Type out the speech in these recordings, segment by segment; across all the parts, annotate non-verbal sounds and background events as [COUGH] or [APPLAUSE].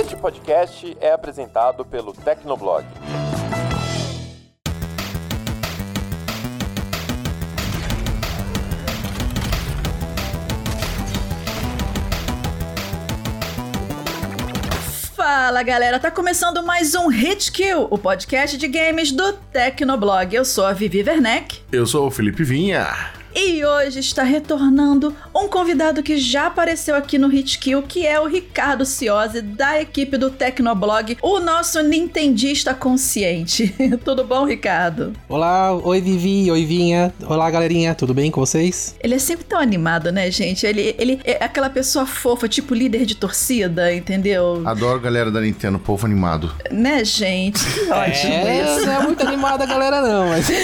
Este podcast é apresentado pelo Tecnoblog. Fala galera, tá começando mais um Hit Kill, o podcast de games do Tecnoblog. Eu sou a Vivi Werneck. Eu sou o Felipe Vinha. E hoje está retornando um convidado que já apareceu aqui no Hitkill, que é o Ricardo Ciosi, da equipe do Tecnoblog, o nosso nintendista consciente. [LAUGHS] tudo bom, Ricardo? Olá, oi Vivi, oi Vinha. Olá, galerinha, tudo bem com vocês? Ele é sempre tão animado, né, gente? Ele, ele é aquela pessoa fofa, tipo líder de torcida, entendeu? Adoro a galera da Nintendo, povo animado. Né, gente? Que ótimo é, isso. Não é muito animada a galera, não, mas. [LAUGHS]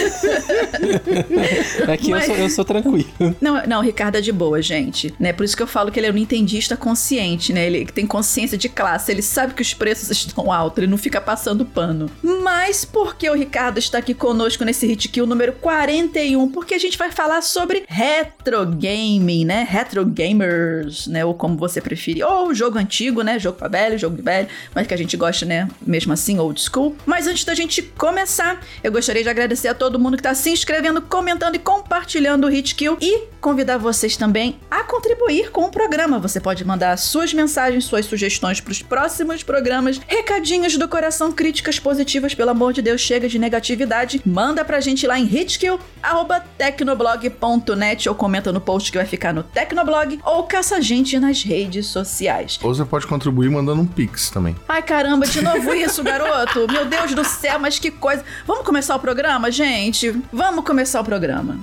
[LAUGHS] é que mas... eu sou, eu sou tranquilo. Não, não, o Ricardo é de boa, gente. Né? Por isso que eu falo que ele é um nintendista consciente, né? Ele tem consciência de classe, ele sabe que os preços [LAUGHS] estão altos, ele não fica passando pano. Mas por que o Ricardo está aqui conosco nesse Hit Kill número 41? Porque a gente vai falar sobre retro gaming, né? Retro gamers, né? Ou como você preferir. Ou jogo antigo, né? Jogo pra velho, jogo de velho, mas que a gente gosta, né? Mesmo assim, old school. Mas antes da gente começar, eu gostaria de agradecer a todo mundo que está se inscrevendo, comentando e compartilhando o Hit Kill e convidar vocês também a contribuir com o programa. Você pode mandar suas mensagens, suas sugestões para os próximos programas, recadinhos do coração, críticas positivas, pelo amor de Deus, chega de negatividade. Manda pra gente lá em hitkill@tecnoblog.net ou comenta no post que vai ficar no Tecnoblog ou caça a gente nas redes sociais. Ou você pode contribuir mandando um pix também. Ai caramba, de novo isso, garoto. Meu Deus do céu, mas que coisa. Vamos começar o programa, gente? Vamos começar o programa.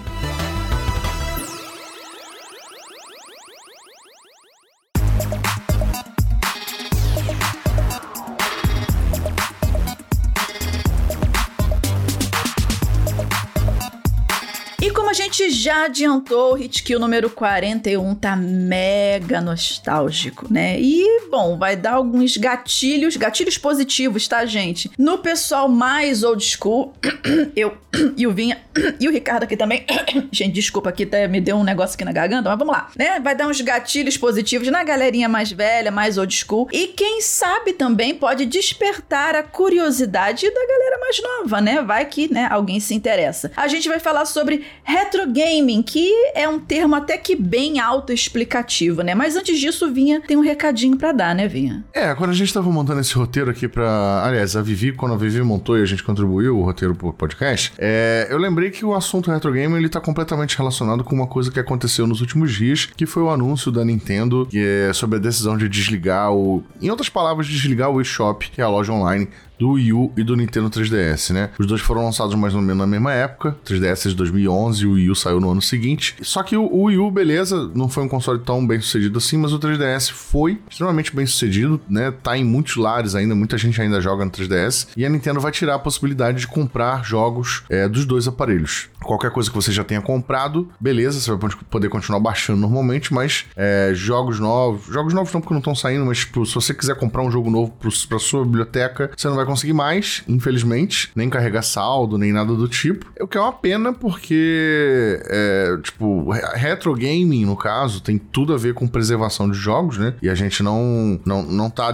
Já adiantou, o Hit Kill número 41 tá mega nostálgico, né? E, bom, vai dar alguns gatilhos, gatilhos positivos, tá, gente? No pessoal mais old school, [COUGHS] eu [COUGHS] e o Vinha [COUGHS] e o Ricardo aqui também. gente, desculpa aqui, tá, me deu um negócio aqui na garganta, mas vamos lá, né? Vai dar uns gatilhos positivos na galerinha mais velha, mais old school. E quem sabe também pode despertar a curiosidade da galera mais nova, né? Vai que, né, alguém se interessa. A gente vai falar sobre retro gaming, que é um termo até que bem autoexplicativo, né? Mas antes disso, Vinha tem um recadinho para dar, né, Vinha? É, quando a gente tava montando esse roteiro aqui para, aliás, a Vivi, quando a Vivi montou e a gente contribuiu o roteiro pro podcast, é, eu lembrei que o assunto retro gaming ele tá completamente relacionado com uma coisa que aconteceu nos últimos dias, que foi o anúncio da Nintendo é sobre a decisão de desligar o, em outras palavras, desligar o eShop, que é a loja online do Wii U e do Nintendo 3DS, né? Os dois foram lançados mais ou menos na mesma época, 3DS de 2011 e o Wii U saiu no ano seguinte. Só que o Wii U, beleza, não foi um console tão bem sucedido assim, mas o 3DS foi extremamente bem sucedido, né? Tá em muitos lares ainda, muita gente ainda joga no 3DS. E a Nintendo vai tirar a possibilidade de comprar jogos é, dos dois aparelhos. Qualquer coisa que você já tenha comprado, beleza, você vai poder continuar baixando normalmente, mas é, jogos novos, jogos novos não porque não estão saindo, mas tipo, se você quiser comprar um jogo novo para sua biblioteca, você não vai conseguir mais, infelizmente, nem carregar saldo, nem nada do tipo. O que é uma pena, porque, é, tipo, retro gaming, no caso, tem tudo a ver com preservação de jogos, né? E a gente não, não, não tá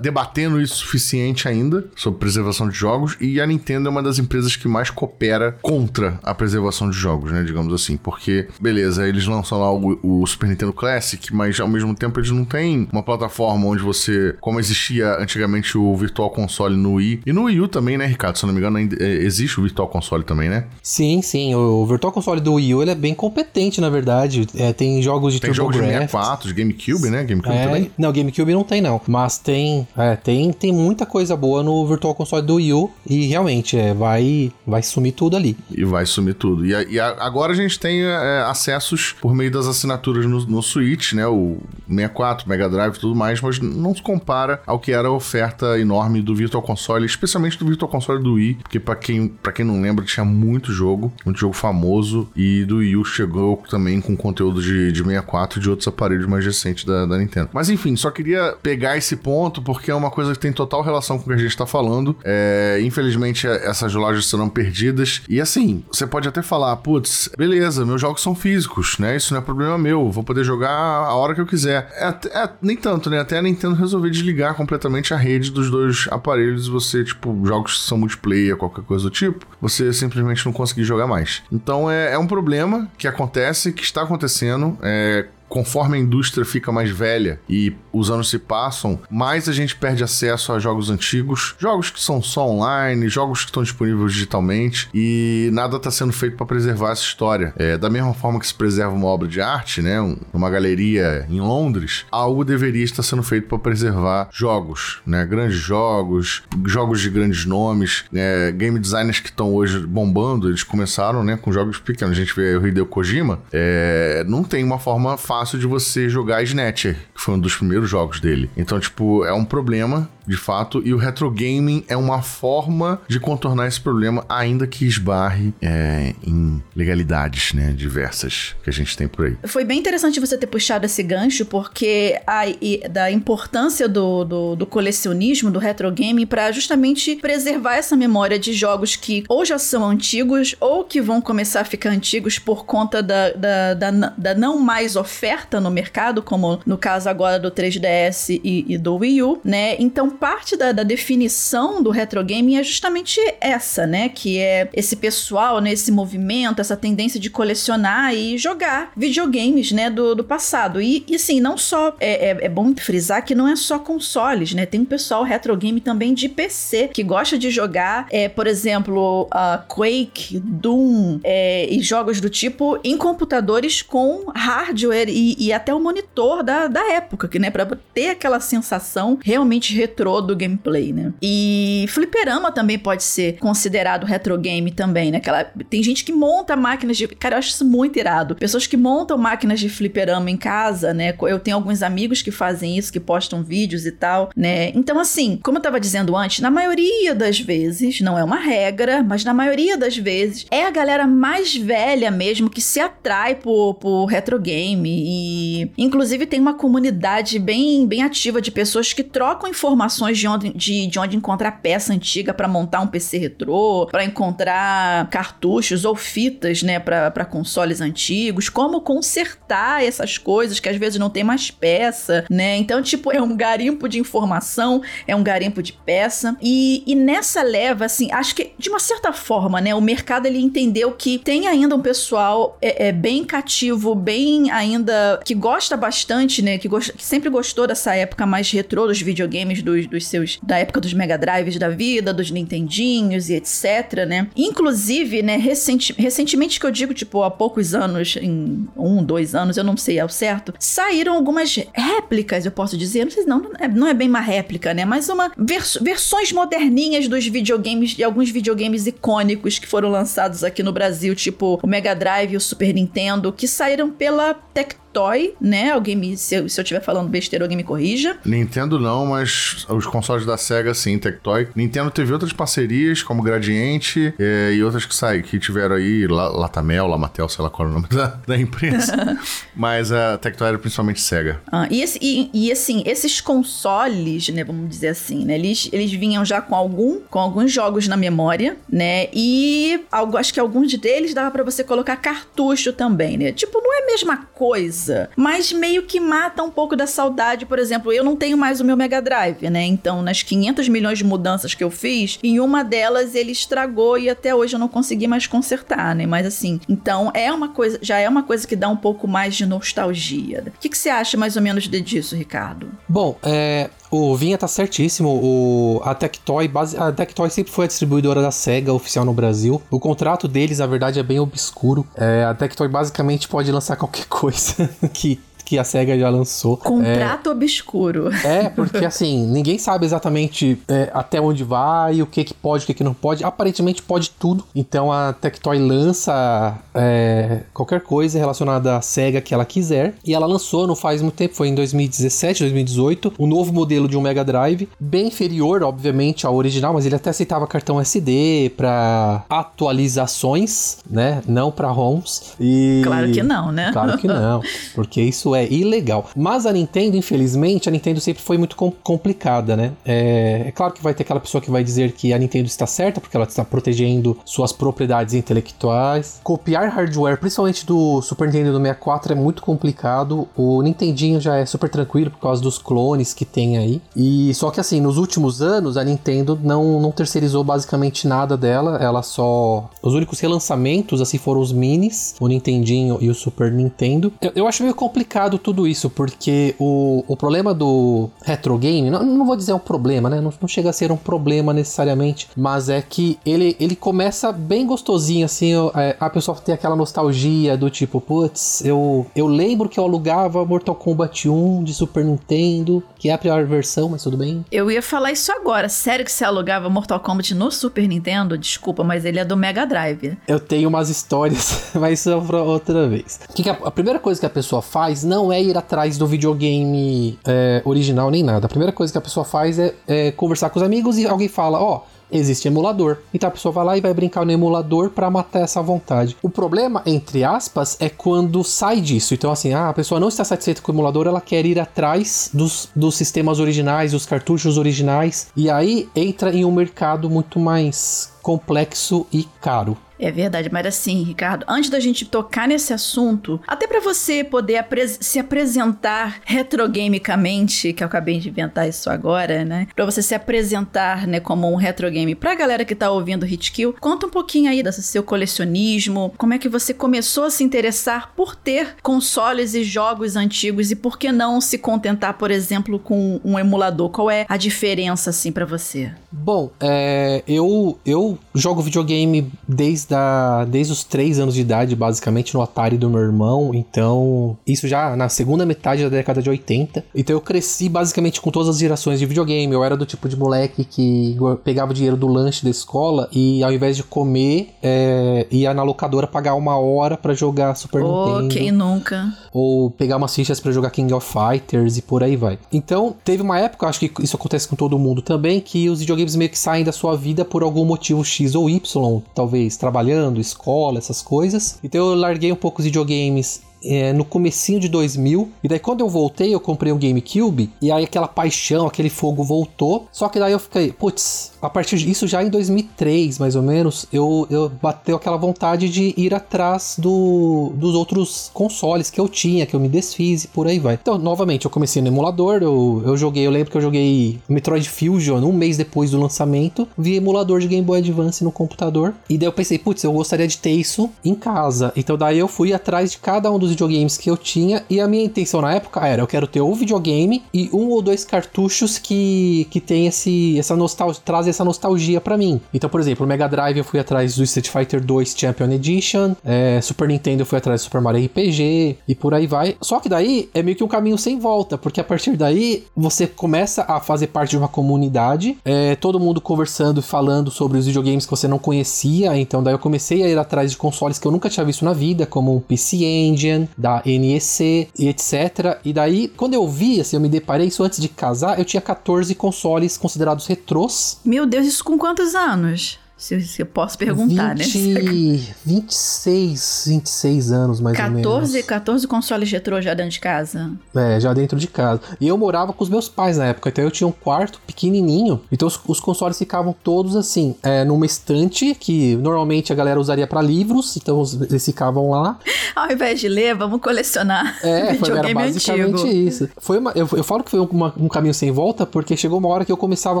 debatendo isso suficiente ainda sobre preservação de jogos. E a Nintendo é uma das empresas que mais coopera contra a preservação de jogos, né? Digamos assim. Porque, beleza, eles lançam lá o, o Super Nintendo Classic, mas ao mesmo tempo eles não têm uma plataforma onde você, como existia antigamente o Virtual Console console no Wii. E no Wii U também, né, Ricardo? Se eu não me engano, ainda é, existe o Virtual Console também, né? Sim, sim. O Virtual Console do Wii U ele é bem competente, na verdade. É, tem jogos de Tem jogos de 64, de GameCube, né? GameCube é, também? Não, GameCube não tem, não. Mas tem, é, tem, tem muita coisa boa no Virtual Console do Wii U. E realmente, é, vai, vai sumir tudo ali. E vai sumir tudo. E, e a, agora a gente tem é, acessos por meio das assinaturas no, no Switch, né? O 64, Mega Drive e tudo mais, mas não se compara ao que era a oferta enorme do Virtual Virtual Console, especialmente do Virtual Console do Wii, porque para quem, pra quem não lembra, tinha muito jogo, muito jogo famoso, e do Wii U chegou também com conteúdo de, de 64 e de outros aparelhos mais recentes da, da Nintendo. Mas enfim, só queria pegar esse ponto porque é uma coisa que tem total relação com o que a gente tá falando. É, infelizmente, essas lojas serão perdidas. E assim, você pode até falar, putz, beleza, meus jogos são físicos, né? Isso não é problema meu, vou poder jogar a hora que eu quiser. É, é, nem tanto, né? Até a Nintendo resolver desligar completamente a rede dos dois aparelhos e você, tipo, jogos que são multiplayer, qualquer coisa do tipo, você simplesmente não conseguir jogar mais. Então é, é um problema que acontece, que está acontecendo. É, conforme a indústria fica mais velha e os anos se passam, mais a gente perde acesso a jogos antigos, jogos que são só online, jogos que estão disponíveis digitalmente e nada está sendo feito para preservar essa história. É, da mesma forma que se preserva uma obra de arte, né, uma galeria em Londres, algo deveria estar sendo feito para preservar jogos, né, grandes jogos, jogos de grandes nomes, né, game designers que estão hoje bombando, eles começaram, né, com jogos pequenos. A gente vê o Hideo Kojima, é, não tem uma forma fácil fácil de você jogar Snatcher, que foi um dos primeiros jogos dele. Então, tipo, é um problema de fato, e o retro gaming é uma forma de contornar esse problema, ainda que esbarre é, em legalidades, né, diversas que a gente tem por aí. Foi bem interessante você ter puxado esse gancho, porque a, e, da importância do, do, do, colecionismo, do retro gaming, para justamente preservar essa memória de jogos que ou já são antigos ou que vão começar a ficar antigos por conta da, da, da, da não mais oferta no mercado, como no caso agora do 3DS e, e do Wii U, né? Então, parte da, da, definição do retro gaming é justamente essa, né? Que é esse pessoal, né? Esse movimento, essa tendência de colecionar e jogar videogames, né? Do, do passado. E, e sim, não só. É, é, é, bom frisar que não é só consoles, né? Tem um pessoal retro game também de PC que gosta de jogar, é, por exemplo, uh, Quake, Doom é, e jogos do tipo em computadores com hardware e, e até o monitor da, da época, que, né? Pra ter aquela sensação realmente retrô retrô do gameplay, né? E fliperama também pode ser considerado retro game também, né? Aquela, tem gente que monta máquinas de. Cara, eu acho isso muito irado. Pessoas que montam máquinas de fliperama em casa, né? Eu tenho alguns amigos que fazem isso, que postam vídeos e tal, né? Então, assim, como eu tava dizendo antes, na maioria das vezes, não é uma regra, mas na maioria das vezes, é a galera mais velha mesmo que se atrai por, por retro game. E, inclusive, tem uma comunidade bem, bem ativa de pessoas que trocam informações informações de onde, de, de onde encontrar peça antiga para montar um PC retrô, para encontrar cartuchos ou fitas, né, para consoles antigos, como consertar essas coisas que às vezes não tem mais peça, né? Então, tipo, é um garimpo de informação, é um garimpo de peça. E, e nessa leva, assim, acho que de uma certa forma, né, o mercado ele entendeu que tem ainda um pessoal é, é bem cativo, bem ainda que gosta bastante, né, que, gost, que sempre gostou dessa época mais retrô dos videogames, dos, dos seus da época dos Mega Drives da vida, dos Nintendinhos e etc, né? Inclusive, né, recenti recentemente que eu digo, tipo, há poucos anos, em um, dois anos, eu não sei ao certo, saíram algumas réplicas, eu posso dizer, não sei, não, não é, não é bem uma réplica, né, mas uma vers versões moderninhas dos videogames, de alguns videogames icônicos que foram lançados aqui no Brasil, tipo o Mega Drive e o Super Nintendo, que saíram pela Tectoy Tectoy, né? Alguém me. Se eu, se eu tiver falando besteira, alguém me corrija. Nintendo não, mas os consoles da SEGA sim, Tectoy. Nintendo teve outras parcerias, como Gradiente é, e outras que saem, que tiveram aí, Latamel, Lamatel, sei lá qual é o nome da, da empresa. [LAUGHS] mas a Tectoy era principalmente SEGA. Ah, e, esse, e, e, assim, esses consoles, né? Vamos dizer assim, né? Eles, eles vinham já com algum, com alguns jogos na memória, né? E algo, acho que alguns deles dava para você colocar cartucho também, né? Tipo, não é a mesma coisa coisa, mas meio que mata um pouco da saudade. Por exemplo, eu não tenho mais o meu Mega Drive, né? Então, nas 500 milhões de mudanças que eu fiz, em uma delas ele estragou e até hoje eu não consegui mais consertar, né? Mas assim, então é uma coisa, já é uma coisa que dá um pouco mais de nostalgia. O que, que você acha mais ou menos disso, Ricardo? Bom, é, o Vinha tá certíssimo. O, a Tectoy, base, a Tectoy sempre foi a distribuidora da SEGA oficial no Brasil. O contrato deles, na verdade, é bem obscuro. É, a Tectoy basicamente pode lançar [LAUGHS] qualquer coisa que que a SEGA já lançou. Contrato é, obscuro. É, porque assim, [LAUGHS] ninguém sabe exatamente é, até onde vai, o que, que pode, o que, que não pode. Aparentemente pode tudo. Então a Tectoy lança é, qualquer coisa relacionada à SEGA que ela quiser. E ela lançou não faz muito tempo, foi em 2017, 2018, um novo modelo de um Mega Drive, bem inferior, obviamente, ao original, mas ele até aceitava cartão SD para atualizações, né? Não para ROMs. E... Claro que não, né? Claro que não, [LAUGHS] porque isso é ilegal. Mas a Nintendo, infelizmente, a Nintendo sempre foi muito com complicada, né? É... é claro que vai ter aquela pessoa que vai dizer que a Nintendo está certa, porque ela está protegendo suas propriedades intelectuais. Copiar hardware, principalmente do Super Nintendo do 64, é muito complicado. O Nintendinho já é super tranquilo por causa dos clones que tem aí. E só que assim, nos últimos anos, a Nintendo não, não terceirizou basicamente nada dela. Ela só. Os únicos relançamentos, assim, foram os minis, o Nintendinho e o Super Nintendo. Eu, eu acho meio complicado tudo isso, porque o, o problema do retro game, não, não vou dizer um problema, né? Não, não chega a ser um problema necessariamente, mas é que ele, ele começa bem gostosinho, assim. É, a pessoa tem aquela nostalgia do tipo, putz, eu, eu lembro que eu alugava Mortal Kombat 1 de Super Nintendo, que é a pior versão, mas tudo bem. Eu ia falar isso agora. Sério que você alugava Mortal Kombat no Super Nintendo? Desculpa, mas ele é do Mega Drive. Eu tenho umas histórias, [LAUGHS] mas isso é pra outra vez. Que que a, a, primeira coisa que a pessoa faz não é ir atrás do videogame é, original nem nada. A primeira coisa que a pessoa faz é, é conversar com os amigos e alguém fala: Ó. Oh, existe emulador. Então a pessoa vai lá e vai brincar no emulador para matar essa vontade. O problema, entre aspas, é quando sai disso. Então, assim, ah, a pessoa não está satisfeita com o emulador, ela quer ir atrás dos, dos sistemas originais, dos cartuchos originais, e aí entra em um mercado muito mais complexo e caro. É verdade, mas assim, Ricardo, antes da gente tocar nesse assunto, até para você poder se apresentar retrogamicamente, que eu acabei de inventar isso agora, né? Para você se apresentar, né, como um retrogame pra galera que tá ouvindo Hitkill, conta um pouquinho aí desse seu colecionismo, como é que você começou a se interessar por ter consoles e jogos antigos e por que não se contentar, por exemplo, com um emulador? Qual é a diferença assim para você? Bom, é, eu eu jogo videogame desde da, desde os 3 anos de idade, basicamente, no Atari do meu irmão. Então, isso já na segunda metade da década de 80. Então, eu cresci basicamente com todas as gerações de videogame. Eu era do tipo de moleque que pegava o dinheiro do lanche da escola e, ao invés de comer, é, ia na locadora pagar uma hora para jogar Super oh, Nintendo. quem nunca? Ou pegar umas fichas para jogar King of Fighters e por aí vai. Então, teve uma época, acho que isso acontece com todo mundo também, que os videogames meio que saem da sua vida por algum motivo X ou Y, talvez trabalhando, escola, essas coisas. Então eu larguei um pouco os videogames é, no comecinho de 2000. E daí quando eu voltei, eu comprei um GameCube. E aí aquela paixão, aquele fogo voltou. Só que daí eu fiquei, putz, a partir disso já em 2003, mais ou menos, eu, eu bateu aquela vontade de ir atrás do, dos outros consoles que eu tinha, que eu me desfiz e por aí vai. Então, novamente, eu comecei no emulador, eu, eu joguei, eu lembro que eu joguei Metroid Fusion um mês depois do lançamento, vi emulador de Game Boy Advance no computador. E daí eu pensei, putz, eu gostaria de ter isso em casa. Então daí eu fui atrás de cada um dos videogames que eu tinha e a minha intenção na época era, eu quero ter um videogame e um ou dois cartuchos que, que tem esse, essa nostalgia, trazem essa nostalgia para mim. Então, por exemplo, o Mega Drive eu fui atrás do Street Fighter 2 Champion Edition, é, Super Nintendo eu fui atrás do Super Mario RPG e por aí vai. Só que daí é meio que um caminho sem volta, porque a partir daí você começa a fazer parte de uma comunidade, é, todo mundo conversando e falando sobre os videogames que você não conhecia. Então, daí eu comecei a ir atrás de consoles que eu nunca tinha visto na vida, como o PC Engine, da NEC e etc. E daí, quando eu vi, assim, eu me deparei isso antes de casar, eu tinha 14 consoles considerados retrôs. Meu Deus, isso com quantos anos? Se, se eu posso perguntar, 20, né? 26, 26 [LAUGHS] anos mais 14, ou menos. 14, 14 consoles retrô já dentro de casa? É, já dentro de casa. E eu morava com os meus pais na época, então eu tinha um quarto pequenininho. Então os, os consoles ficavam todos assim, é, numa estante que normalmente a galera usaria para livros, então eles ficavam lá. [LAUGHS] Ao invés de ler, vamos colecionar. É, [LAUGHS] foi era basicamente antigo. isso. Foi uma, eu, eu falo que foi uma, um caminho sem volta, porque chegou uma hora que eu começava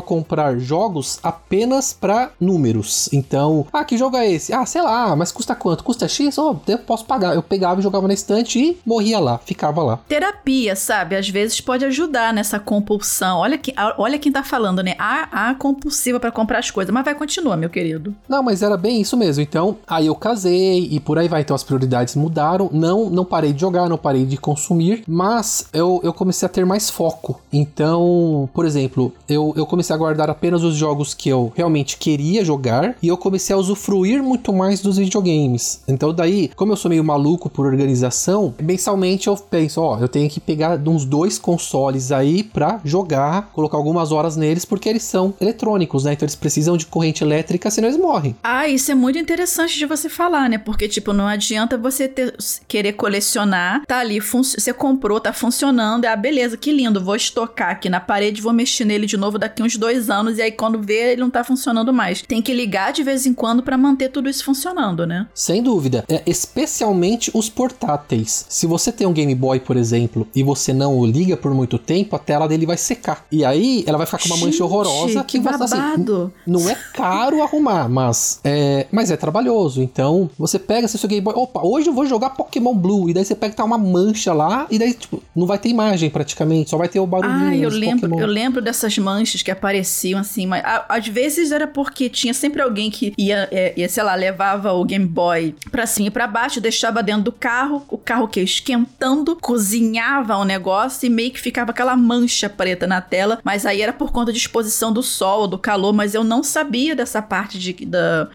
a comprar jogos apenas para números. Bons. Então, ah, que jogo é esse? Ah, sei lá, mas custa quanto? Custa X? Oh, eu posso pagar. Eu pegava e jogava na estante e morria lá, ficava lá. Terapia, sabe? Às vezes pode ajudar nessa compulsão. Olha, que, olha quem tá falando, né? A, a compulsiva para comprar as coisas. Mas vai continuar, meu querido. Não, mas era bem isso mesmo. Então, aí eu casei e por aí vai. Então as prioridades mudaram. Não, não parei de jogar, não parei de consumir, mas eu, eu comecei a ter mais foco. Então, por exemplo, eu, eu comecei a guardar apenas os jogos que eu realmente queria jogar e eu comecei a usufruir muito mais dos videogames. Então, daí, como eu sou meio maluco por organização, mensalmente eu penso, ó, eu tenho que pegar uns dois consoles aí pra jogar, colocar algumas horas neles, porque eles são eletrônicos, né? Então eles precisam de corrente elétrica, senão eles morrem. Ah, isso é muito interessante de você falar, né? Porque, tipo, não adianta você ter, querer colecionar, tá ali, você comprou, tá funcionando, é ah, beleza, que lindo, vou estocar aqui na parede, vou mexer nele de novo daqui uns dois anos, e aí quando vê, ele não tá funcionando mais. Tem que ligar de vez em quando para manter tudo isso funcionando, né? Sem dúvida. É, especialmente os portáteis. Se você tem um Game Boy, por exemplo, e você não o liga por muito tempo, a tela dele vai secar. E aí ela vai ficar com uma mancha horrorosa que, que vai assim, não é caro arrumar, mas é, mas é trabalhoso. Então, você pega seu Game Boy, opa, hoje eu vou jogar Pokémon Blue, e daí você pega tá uma mancha lá, e daí, tipo, não vai ter imagem praticamente, só vai ter o barulhinho. Ah, eu lembro, Pokémon. eu lembro dessas manchas que apareciam assim, mas às vezes era porque tinha sempre alguém que ia, é, ia, sei lá, levava o Game Boy pra cima e pra baixo, deixava dentro do carro, o carro que esquentando, cozinhava o negócio e meio que ficava aquela mancha preta na tela, mas aí era por conta de exposição do sol, do calor, mas eu não sabia dessa parte de,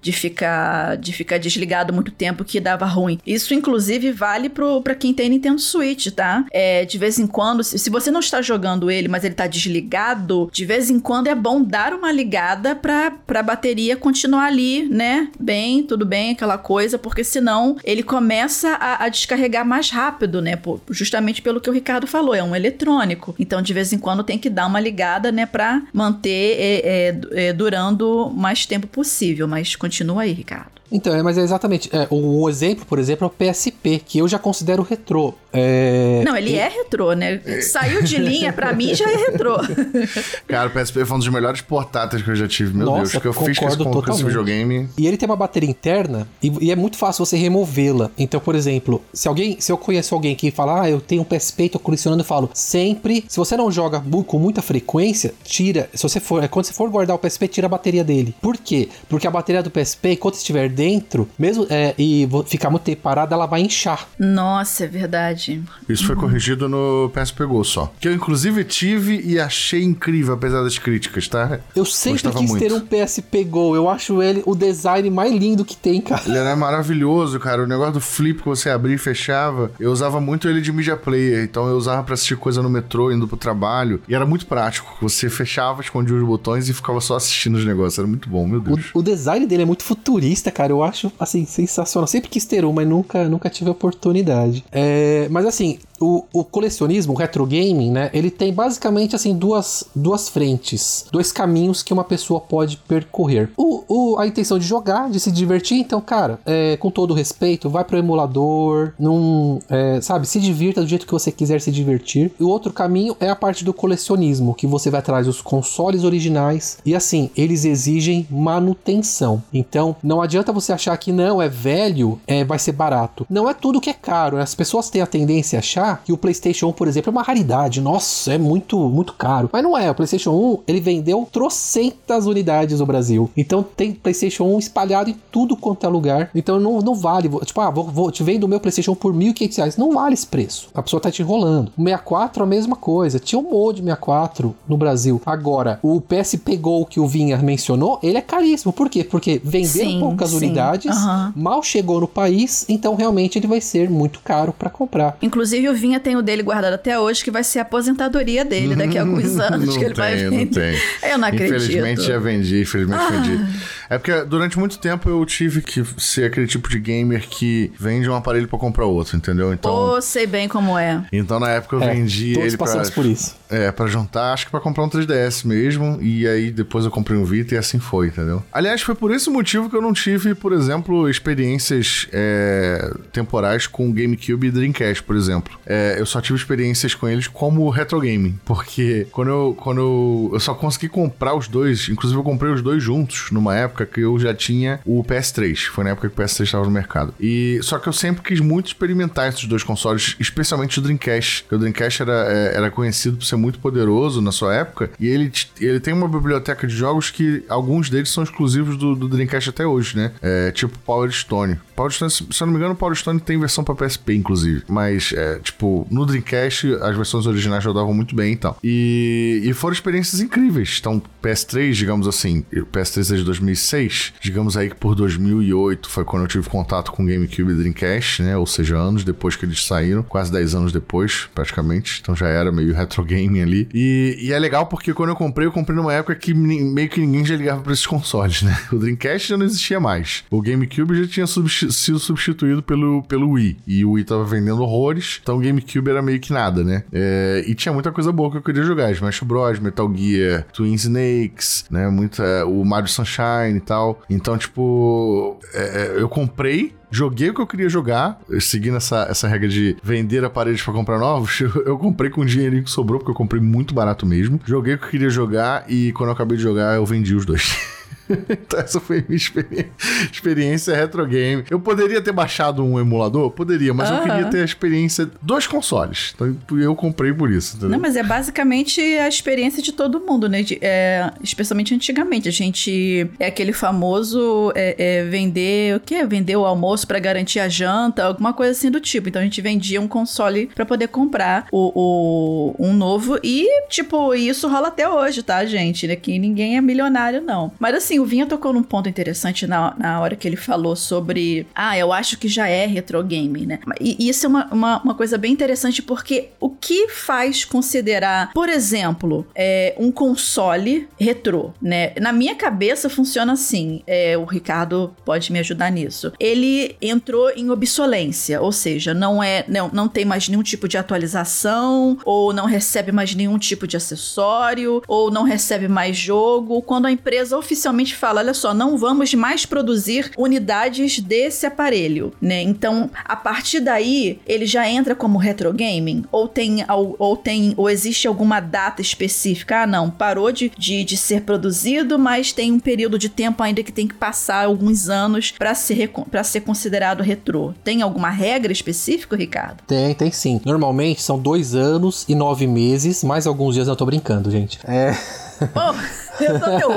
de, ficar, de ficar desligado muito tempo que dava ruim. Isso, inclusive, vale pro, pra quem tem Nintendo Switch, tá? É, de vez em quando, se, se você não está jogando ele, mas ele tá desligado, de vez em quando é bom dar uma ligada pra, pra bateria continuar ali, né? Bem, tudo bem, aquela coisa, porque senão ele começa a, a descarregar mais rápido, né? Por, justamente pelo que o Ricardo falou, é um eletrônico. Então, de vez em quando tem que dar uma ligada, né? Pra manter é, é, é, durando o mais tempo possível. Mas continua aí, Ricardo. Então, é, mas é exatamente. É, um exemplo, por exemplo, é o PSP, que eu já considero retrô. É... Não, ele e... é retrô, né? Saiu de linha, pra mim já é retrô. [LAUGHS] Cara, o PSP foi um dos melhores portáteis que eu já tive. Meu Nossa, Deus, que eu fiz com esse, com esse videogame. E ele tem uma bateria interna e, e é muito fácil você removê-la. Então, por exemplo, se alguém, se eu conheço alguém que fala, ah, eu tenho um PSP, tô colecionando, eu falo, sempre, se você não joga com muita frequência, tira. Se você for, quando você for guardar o PSP, tira a bateria dele. Por quê? Porque a bateria do PSP, enquanto estiver dentro, mesmo é, e ficar muito tempo parada, ela vai inchar. Nossa, é verdade. Isso foi corrigido no PSP Go só. Que eu, inclusive, tive e achei incrível, apesar das críticas, tá? Eu sempre Gostava quis muito. ter um PSP Go. Eu acho ele o design mais lindo que tem, cara. Ele era maravilhoso, cara. O negócio do flip que você abria e fechava. Eu usava muito ele de media player. Então eu usava pra assistir coisa no metrô, indo pro trabalho. E era muito prático. Você fechava, escondia os botões e ficava só assistindo os negócios. Era muito bom, meu Deus. O, o design dele é muito futurista, cara. Eu acho, assim, sensacional. Sempre quis ter um, mas nunca, nunca tive oportunidade. É, mas assim, o, o, colecionismo, o retro gaming, né? Ele tem basicamente assim duas, duas frentes, dois caminhos que uma pessoa pode percorrer. O, o a intenção de jogar, de se divertir, então, cara, é, com todo respeito, vai pro emulador, não, é, sabe, se divirta do jeito que você quiser se divertir. E o outro caminho é a parte do colecionismo, que você vai atrás dos consoles originais e assim, eles exigem manutenção. Então, não adianta você achar que não é velho, é vai ser barato. Não é tudo que é caro. As pessoas têm a tendência a achar que o PlayStation 1, por exemplo, é uma raridade. Nossa, é muito, muito caro. Mas não é. O PlayStation 1, ele vendeu trocentas unidades no Brasil. Então tem PlayStation 1 espalhado em tudo quanto é lugar. Então não, não vale. Tipo, ah, vou, vou te vendo o meu PlayStation 1 por R$ 1.500. Não vale esse preço. A pessoa tá te enrolando. O 64, a mesma coisa. Tinha um mod 64 no Brasil. Agora, o PSP Go que o Vinha mencionou, ele é caríssimo. Por quê? Porque vendeu poucas sim. unidades, uhum. mal chegou no país, então realmente ele vai ser muito caro para comprar. Inclusive, o Vinha tem o dele guardado até hoje, que vai ser a aposentadoria dele [LAUGHS] daqui a alguns anos não que ele tem, vai vender. Não tem. Eu não acredito. Infelizmente já vendi, infelizmente ah. vendi. É porque durante muito tempo eu tive que ser aquele tipo de gamer que vende um aparelho para comprar outro, entendeu? Então. Pô, sei bem como é. Então na época eu é, vendi todos ele passamos pra, por isso. É, para juntar, acho que para comprar um 3DS mesmo, e aí depois eu comprei um Vita e assim foi, entendeu? Aliás, foi por esse motivo que eu não tive, por exemplo, experiências é, temporais com GameCube e Dreamcast, por exemplo. É, eu só tive experiências com eles como retro gaming. Porque quando eu, quando eu, eu só consegui comprar os dois, inclusive eu comprei os dois juntos numa época que eu já tinha o PS3. Foi na época que o PS3 estava no mercado. E só que eu sempre quis muito experimentar esses dois consoles, especialmente o Dreamcast. Porque o Dreamcast era, é, era conhecido por ser muito poderoso na sua época. E ele, ele tem uma biblioteca de jogos que alguns deles são exclusivos do, do Dreamcast até hoje, né? É, tipo Power Stone. Power Stone, se eu não me engano, o Power Stone tem versão para PSP, inclusive. Mas, é, tipo, no Dreamcast, as versões originais rodavam muito bem e tal. E, foram experiências incríveis. Então, PS3, digamos assim, o PS3 é de 2006, digamos aí que por 2008 foi quando eu tive contato com GameCube e Dreamcast, né? Ou seja, anos depois que eles saíram, quase 10 anos depois, praticamente. Então já era meio retro gaming ali. E, e é legal porque quando eu comprei, eu comprei numa época que meio que ninguém já ligava para esses consoles, né? O Dreamcast já não existia mais. O GameCube já tinha sido substituído pelo, pelo Wii. E o Wii tava vendendo horrores, então GameCube era meio que nada, né? É, e tinha muita coisa boa que eu queria jogar. Smash Bros, Metal Gear, Twin Snakes, né? Muita, o Mario Sunshine e tal. Então, tipo, é, é eu comprei joguei o que eu queria jogar, seguindo essa, essa regra de vender aparelhos para comprar novos, [LAUGHS] eu comprei com o dinheirinho que sobrou, porque eu comprei muito barato mesmo. Joguei o que eu queria jogar e quando eu acabei de jogar, eu vendi os dois. [LAUGHS] [LAUGHS] então essa foi a minha experiência, experiência retro game. Eu poderia ter baixado um emulador? Poderia, mas eu queria ter a experiência dos consoles. Então eu comprei por isso, entendeu? Não, mas é basicamente a experiência de todo mundo, né? De, é, especialmente antigamente. A gente é aquele famoso é, é, vender o quê? Vender o almoço para garantir a janta, alguma coisa assim do tipo. Então a gente vendia um console para poder comprar o, o, um novo e, tipo, isso rola até hoje, tá, gente? Aqui ninguém é milionário, não. Mas assim, o Vinha tocou num ponto interessante na, na hora que ele falou sobre. Ah, eu acho que já é retro né? E isso é uma, uma, uma coisa bem interessante porque o que faz considerar, por exemplo, é, um console retrô, né? Na minha cabeça funciona assim. É, o Ricardo pode me ajudar nisso. Ele entrou em obsolência, ou seja, não é não, não tem mais nenhum tipo de atualização, ou não recebe mais nenhum tipo de acessório, ou não recebe mais jogo. Quando a empresa oficialmente fala: olha só, não vamos mais produzir unidades desse aparelho, né? Então, a partir daí, ele já entra como retro gaming? Ou tem, ou, ou tem, ou existe alguma data específica? Ah, não, parou de, de, de ser produzido, mas tem um período de tempo ainda que tem que passar alguns anos para ser, pra ser considerado retrô. Tem alguma regra específica, Ricardo? Tem, tem sim. Normalmente são dois anos e nove meses, mais alguns dias eu tô brincando, gente. É. Oh. [LAUGHS] Eu teu,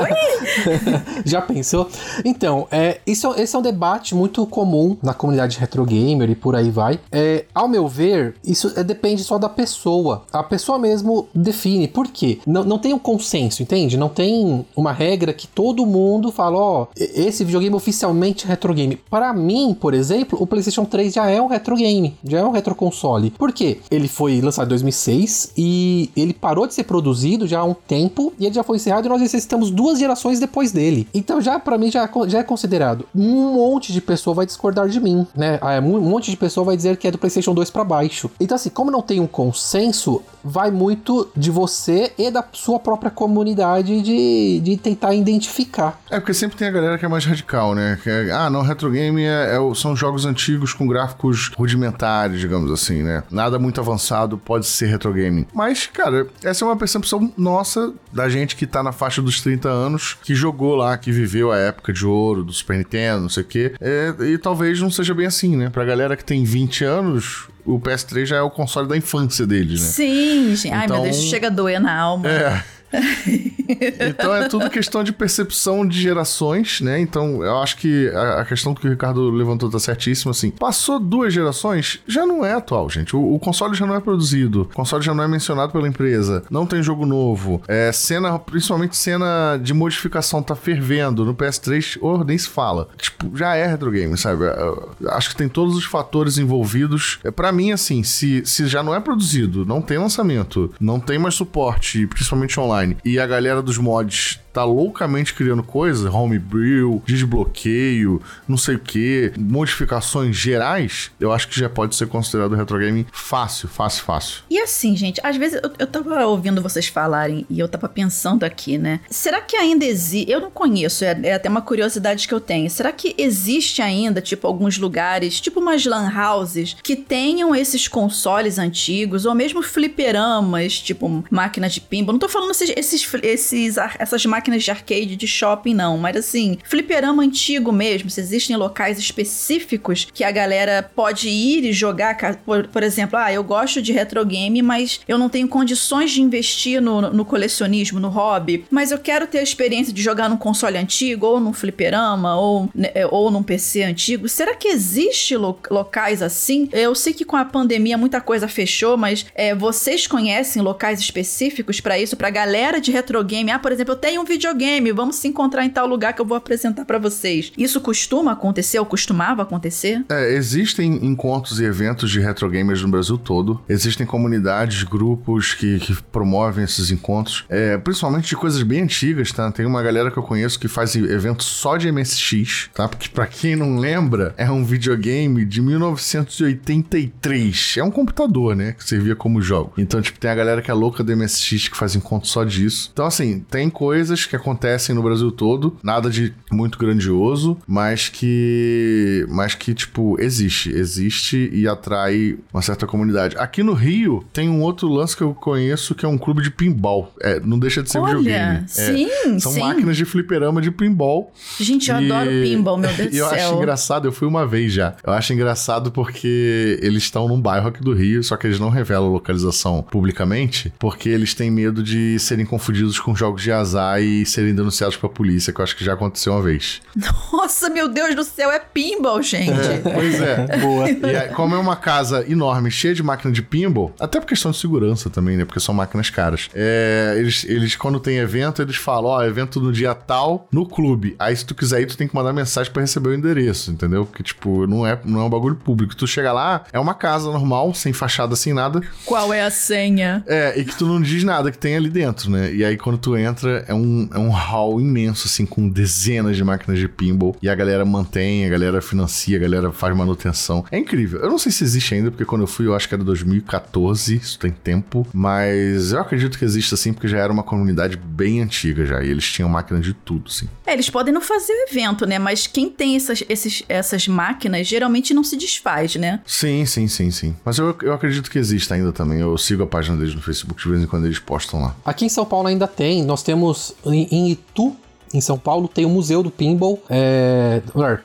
[LAUGHS] Já pensou? Então, é, isso, esse é um debate muito comum na comunidade retro gamer e por aí vai. É, ao meu ver, isso é, depende só da pessoa. A pessoa mesmo define. Por quê? Não, não tem um consenso, entende? Não tem uma regra que todo mundo fala, ó, oh, esse videogame oficialmente é retro game. Para mim, por exemplo, o PlayStation 3 já é um retro game, já é um retro console. Por quê? Ele foi lançado em 2006 e ele parou de ser produzido já há um tempo e ele já foi encerrado e necessitamos duas gerações depois dele. Então já para mim já, já é considerado. Um monte de pessoa vai discordar de mim, né? Ah, um monte de pessoa vai dizer que é do PlayStation 2 para baixo. Então assim, como não tem um consenso, vai muito de você e da sua própria comunidade de, de tentar identificar. É porque sempre tem a galera que é mais radical, né? Que é, ah, não, retro game é, é, são jogos antigos com gráficos rudimentares, digamos assim, né? Nada muito avançado pode ser retro game. Mas, cara, essa é uma percepção nossa da gente que tá na faixa abaixo dos 30 anos que jogou lá, que viveu a época de ouro do Super Nintendo, não sei o quê. É, e talvez não seja bem assim, né? Pra galera que tem 20 anos, o PS3 já é o console da infância deles, né? Sim, gente. Ai, então, meu Deus, chega a doer na alma. É. [LAUGHS] então é tudo questão de percepção de gerações, né? Então eu acho que a, questão que o Ricardo levantou tá certíssima, assim. Passou duas gerações, já não é atual, gente. O, o, console já não é produzido, o console já não é mencionado pela empresa, não tem jogo novo. É, cena, principalmente cena de modificação tá fervendo no PS3, ou nem se fala. Tipo, já é retro game, sabe? Eu, acho que tem todos os fatores envolvidos. É, para mim, assim, se, se já não é produzido, não tem lançamento, não tem mais suporte, principalmente online online. E a galera dos mods tá loucamente criando coisas, homebrew, desbloqueio, não sei o que, modificações gerais, eu acho que já pode ser considerado retro game fácil, fácil, fácil. E assim, gente, às vezes eu, eu tava ouvindo vocês falarem e eu tava pensando aqui, né? Será que ainda existe? Eu não conheço, é, é até uma curiosidade que eu tenho. Será que existe ainda, tipo, alguns lugares, tipo umas lan houses, que tenham esses consoles antigos, ou mesmo fliperamas, tipo máquinas de pinball? Não tô falando esses, esses, esses essas máquinas de arcade de shopping, não, mas assim, fliperama antigo mesmo, se existem locais específicos que a galera pode ir e jogar, por, por exemplo, ah, eu gosto de retro game, mas eu não tenho condições de investir no, no colecionismo, no hobby, mas eu quero ter a experiência de jogar num console antigo, ou num fliperama, ou, né, ou num PC antigo. Será que existe lo locais assim? Eu sei que com a pandemia muita coisa fechou, mas é, vocês conhecem locais específicos para isso, pra galera de retro game? Ah, por exemplo, eu tenho um videogame, vamos se encontrar em tal lugar que eu vou apresentar para vocês. Isso costuma acontecer ou costumava acontecer? É, existem encontros e eventos de retro gamers no Brasil todo. Existem comunidades, grupos que, que promovem esses encontros, é, principalmente de coisas bem antigas, tá? Tem uma galera que eu conheço que faz eventos só de MSX, tá? Porque para quem não lembra, é um videogame de 1983. É um computador, né? Que servia como jogo. Então, tipo, tem a galera que é louca do MSX que faz encontro só disso. Então, assim, tem coisas que acontecem no Brasil todo, nada de muito grandioso, mas que. Mas que, tipo, existe. Existe e atrai uma certa comunidade. Aqui no Rio tem um outro lance que eu conheço que é um clube de pinball. É, não deixa de ser Olha, videogame. Sim, é, são sim. máquinas de fliperama de pinball. Gente, eu E- adoro pinball, meu Deus [LAUGHS] do E eu céu. acho engraçado, eu fui uma vez já. Eu acho engraçado porque eles estão num bairro aqui do Rio, só que eles não revelam a localização publicamente, porque eles têm medo de serem confundidos com jogos de azar e serem denunciados pra polícia, que eu acho que já aconteceu uma vez. Nossa, meu Deus do céu, é pinball, gente. Pois é. [LAUGHS] Boa. E aí, como é uma casa enorme, cheia de máquina de pinball, até por questão de segurança também, né? Porque são máquinas caras. É, eles, eles, quando tem evento, eles falam, ó, evento no dia tal, no clube. Aí, se tu quiser ir, tu tem que mandar mensagem pra receber o endereço, entendeu? Porque, tipo, não é, não é um bagulho público. Tu chega lá, é uma casa normal, sem fachada, sem nada. Qual é a senha? É, e que tu não diz nada que tem ali dentro, né? E aí, quando tu entra, é um, é um hall imenso, assim, com dezenas de máquinas de pinball. E a galera mantém, a galera financia, a galera faz manutenção. É incrível. Eu não sei se existe ainda, porque quando eu fui, eu acho que era 2014, isso tem tempo. Mas eu acredito que existe, assim, porque já era uma comunidade bem antiga já. E eles tinham máquina de tudo, assim. É, eles podem não fazer o evento, né? Mas quem tem essas, esses, essas máquinas geralmente não se desfaz, né? Sim, sim, sim, sim. Mas eu, eu acredito que existe ainda também. Eu sigo a página deles no Facebook, de vez em quando eles postam lá. Aqui em São Paulo ainda tem. Nós temos em, em Itu. Em São Paulo tem o Museu do Pinball. É.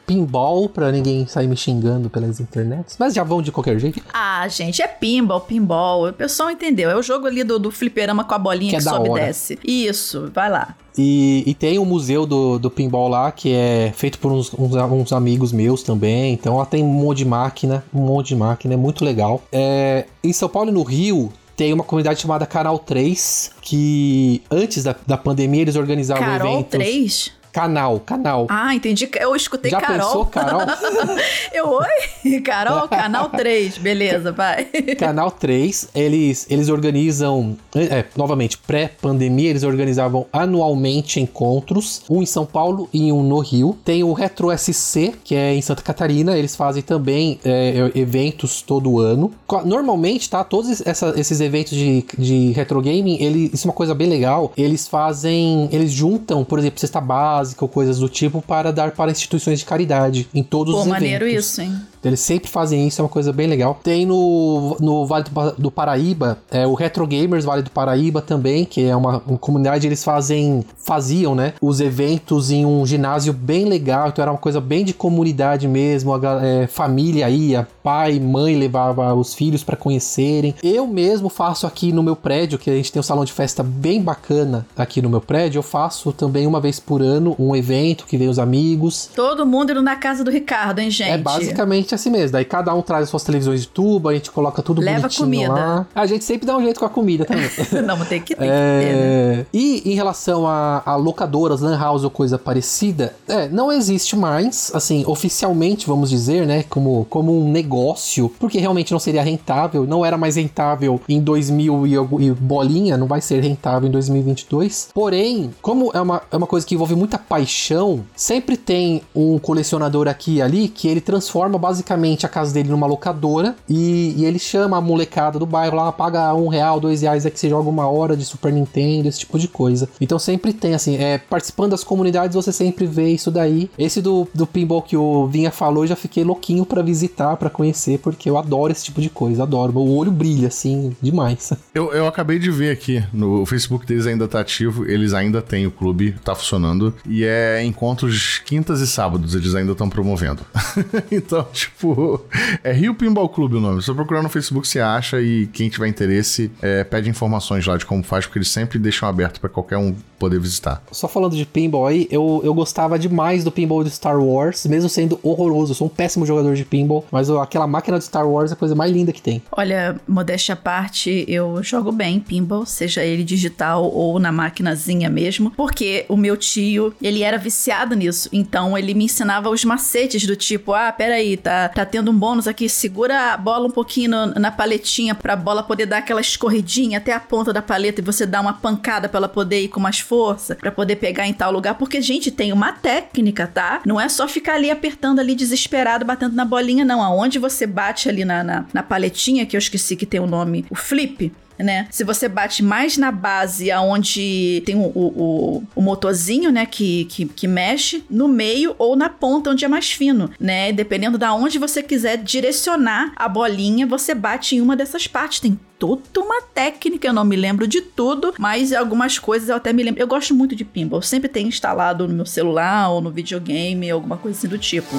Pinball, pra ninguém sair me xingando pelas internets. Mas já vão de qualquer jeito. Ah, gente, é pinball, pinball. O pessoal entendeu. É o jogo ali do, do fliperama com a bolinha Que que, é sobe e desce. Isso, vai lá. E, e tem o museu do, do pinball lá, que é feito por uns, uns, uns amigos meus também. Então lá tem um monte de máquina, um monte de máquina, é muito legal. É, em São Paulo e no Rio. Tem uma comunidade chamada Canal 3, que antes da, da pandemia eles organizavam Carol eventos. 3? Canal, canal. Ah, entendi. Eu escutei Já Carol. pensou, Carol? [LAUGHS] Eu, oi? Carol, canal 3. Beleza, vai. Canal 3, eles, eles organizam, é, novamente, pré-pandemia, eles organizavam anualmente encontros, um em São Paulo e um no Rio. Tem o Retro SC, que é em Santa Catarina, eles fazem também é, eventos todo ano. Normalmente, tá, todos essa- esses eventos de, de retro gaming, ele, isso é uma coisa bem legal, eles fazem, eles juntam, por exemplo, cesta básica ou coisas do tipo para dar para instituições de caridade em todos Pô, os maneiro eventos. isso, hein? Eles sempre fazem isso, é uma coisa bem legal. Tem no, no Vale do, Pa- do Paraíba, é, o Retro Gamers Vale do Paraíba também, que é uma, uma comunidade, eles fazem, faziam, né, os eventos em um ginásio bem legal, então era uma coisa bem de comunidade mesmo, a é, família ia, pai, mãe levava os filhos para conhecerem. Eu mesmo faço aqui no meu prédio, que a gente tem um salão de festa bem bacana aqui no meu prédio, eu faço também uma vez por ano um evento que vem os amigos. Todo mundo indo na casa do Ricardo, hein, gente? É basicamente assim mesmo. Daí cada um traz as suas televisões de tubo, a gente coloca tudo Leva bonitinho comida. lá. A gente sempre dá um jeito com a comida também. [LAUGHS] Não, tem que, tem que ter, né? É, E em relação a, a locadoras, lan house ou coisa parecida, é, não existe mais, assim, oficialmente, vamos dizer, né, como, como um negócio, porque realmente não seria rentável, não era mais rentável em 2000 e, e bolinha, não vai ser rentável em 2022. Porém, como é uma, é uma coisa que envolve muita paixão, sempre tem um colecionador aqui e ali que ele transforma basicamente a casa dele numa locadora e, e ele chama a molecada do bairro lá, paga um real, dois reais, é que você joga uma hora de Super Nintendo, esse tipo de coisa. Então sempre tem, assim, é, participando das comunidades você sempre vê isso daí. Esse do, do pinball que o Vinha falou, eu já fiquei louquinho pra visitar, pra conhecer, porque eu adoro esse tipo de coisa, adoro. Meu olho brilha, assim, demais. [LAUGHS] Eu, eu acabei de ver aqui, no o Facebook deles ainda tá ativo, eles ainda têm o clube, tá funcionando, e é encontros quintas e sábados, eles ainda estão promovendo. [LAUGHS] então, tipo, é Rio Pinball Clube o nome, só procurar no Facebook você acha e quem tiver interesse é, pede informações lá de como faz, porque eles sempre deixam aberto pra qualquer um poder visitar. Só falando de pinball aí, eu, eu gostava demais do pinball de Star Wars, mesmo sendo horroroso. Eu sou um péssimo jogador de pinball, mas eu- aquela máquina de Star Wars é a coisa mais linda que tem. Olha, modéstia à parte, eu jogo bem pinball, seja ele digital ou na maquinazinha mesmo, porque o meu tio, ele era viciado nisso, então ele me ensinava os macetes do tipo, ah, peraí, tá, tá tendo um bônus aqui, segura a bola um pouquinho no- na paletinha pra bola poder dar aquela escorridinha até a ponta da paleta e você dá uma pancada pra ela poder ir com mais força, pra poder pegar em tal lugar, porque, gente, tem uma técnica, tá? Não é só ficar ali apertando ali desesperado, batendo na bolinha, não. Aonde você bate ali na, na, na paletinha, que eu esqueci que tem o nome, o flip, né? Se você bate mais na base aonde tem o, o, o, motorzinho, né, que, que, que mexe, no meio ou na ponta onde é mais fino, né? Dependendo da onde você quiser direcionar a bolinha, você bate em uma dessas partes. Tem toda uma técnica, eu não me lembro de tudo, mas algumas coisas eu até me lembro. Eu gosto muito de pinball, sempre tenho instalado no meu celular ou no videogame, alguma coisa assim do tipo.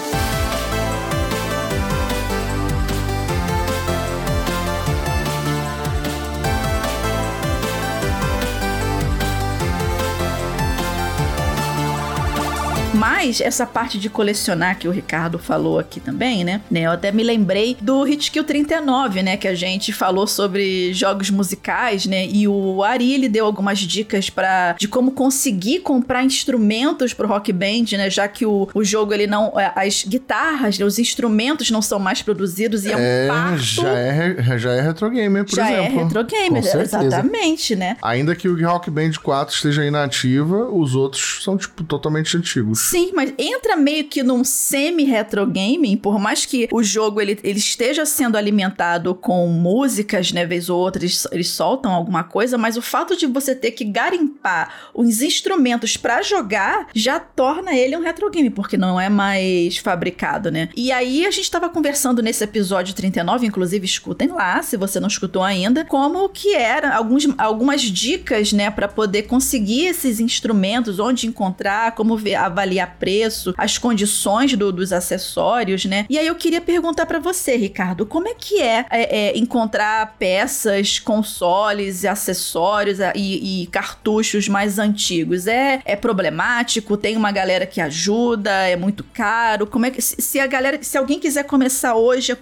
tomar mas essa parte de colecionar que o Ricardo falou aqui também, né? né, Eu até me lembrei do Hitkill 39, né? Que a gente falou sobre jogos musicais, né? E o Ari, ele deu algumas dicas para de como conseguir comprar instrumentos pro Rock Band, né? Já que o, o jogo, ele não... As guitarras, né, os instrumentos não são mais produzidos e é um É, parto... já é, já é retro gamer, por já é exemplo. retro gamer, Com certeza. exatamente, né? Ainda que o Rock Band 4 esteja inativa, os outros são, tipo, totalmente antigos. Sim, mas entra meio que num semi-retro gaming, por mais que o jogo ele, ele esteja sendo alimentado com músicas, né, vez ou outra, eles, eles soltam alguma coisa, mas o fato de você ter que garimpar os instrumentos pra jogar já torna ele um retro game, porque não é mais fabricado, né? E aí a gente tava conversando nesse episódio 39, inclusive escutem lá, se você não escutou ainda, como que era alguns, algumas dicas, né, para poder conseguir esses instrumentos, onde encontrar, como ver, avaliar preço, as condições do- dos acessórios, né? E aí eu queria perguntar para você, Ricardo, como é que é, é, é, encontrar peças, consoles, acessórios e, e cartuchos mais antigos? É, é problemático? Tem uma galera que ajuda? É muito caro? Como é que se, a galera, se alguém quiser começar hoje a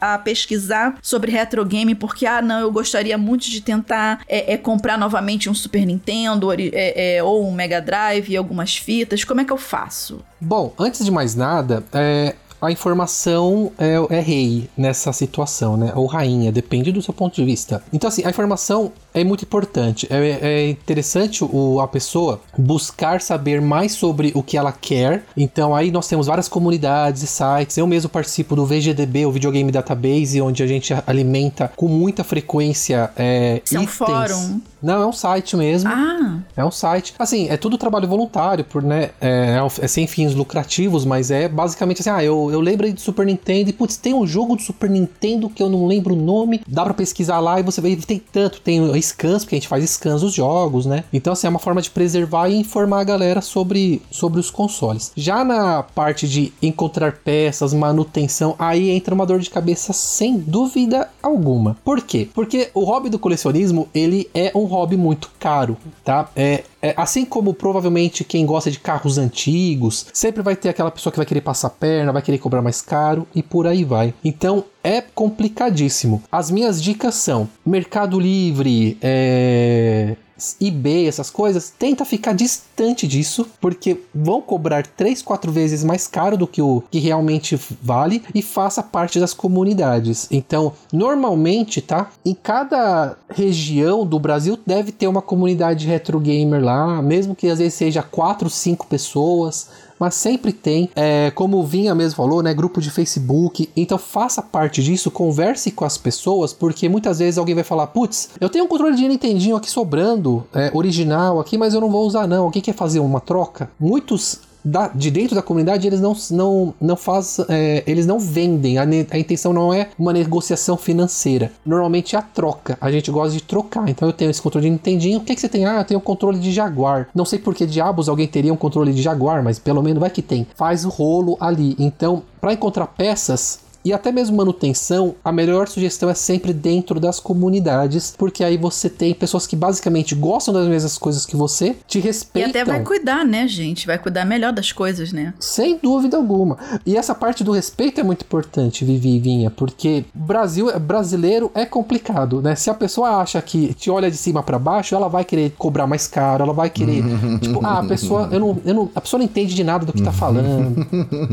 a pesquisar sobre retro game, porque ah não, eu gostaria muito de tentar é, é, comprar novamente um Super Nintendo é, é, ou um Mega Drive e algumas fitas, como é que eu faço? Bom, antes de mais nada, é, a informação é, é rei nessa situação, né? Ou rainha, depende do seu ponto de vista. Então, assim, a informação é muito importante. É, é interessante o, a pessoa buscar saber mais sobre o que ela quer. Então, aí nós temos várias comunidades e sites. Eu mesmo participo do VGDB, o Videogame Database, onde a gente alimenta com muita frequência é, Isso é um itens. fórum? Não, é um site mesmo. Ah, É um site. Assim, é tudo trabalho voluntário, por, né? É, é é sem fins lucrativos, mas é basicamente assim: ah, eu, eu lembro aí de Super Nintendo e, putz, tem um jogo de Super Nintendo que eu não lembro o nome. Dá pra pesquisar lá e você vê, tem tanto. Tem scans, porque a gente faz scans dos jogos, né? Então, assim, é uma forma de preservar e informar a galera sobre, sobre os consoles. Já na parte de encontrar peças, manutenção, aí entra uma dor de cabeça sem dúvida alguma. Por quê? Porque o hobby do colecionismo, ele é um hobby muito caro, tá? É, é, assim como provavelmente quem gosta de carros antigos, sempre vai ter aquela pessoa que vai querer passar perna, vai querer cobrar mais caro e por aí vai. Então é complicadíssimo. As minhas dicas são Mercado Livre, é, eBay, essas coisas, tenta ficar distante disso, porque vão cobrar 3, 4 vezes mais caro do que o que realmente vale e faça parte das comunidades. Então, normalmente, tá? Em cada região do Brasil deve ter uma comunidade retro gamer lá, mesmo que às vezes seja 4, 5 pessoas mas sempre tem, é, como o Vinha mesmo falou, né, grupo de Facebook. Então faça parte disso, converse com as pessoas, porque muitas vezes alguém vai falar, putz, eu tenho um controle de Nintendinho aqui sobrando, é, original aqui, mas eu não vou usar não. Alguém quer fazer uma troca? Muitos da, de dentro da comunidade eles não, não, não faz, é, eles não vendem. A, a, intenção não é uma negociação financeira. Normalmente é a troca. A gente gosta de trocar. Então eu tenho esse controle de Nintendinho. O que, que você tem? Ah, eu tenho um controle de Jaguar. Não sei por que diabos alguém teria um controle de Jaguar, mas pelo menos vai que tem. Faz o rolo ali. Então, para encontrar peças, e até mesmo manutenção, a melhor sugestão é sempre dentro das comunidades, porque aí você tem pessoas que basicamente gostam das mesmas coisas que você, te respeitam. E até vai cuidar, né, gente? Vai cuidar melhor das coisas, né? Sem dúvida alguma. E essa parte do respeito é muito importante, Vivi e Vinha, porque Brasil, brasileiro é complicado, né? Se a pessoa acha que te olha de cima para baixo, ela vai querer cobrar mais caro, ela vai querer, [LAUGHS] tipo, ah, a pessoa, eu não, eu não, a pessoa não entende de nada do que tá [LAUGHS] falando.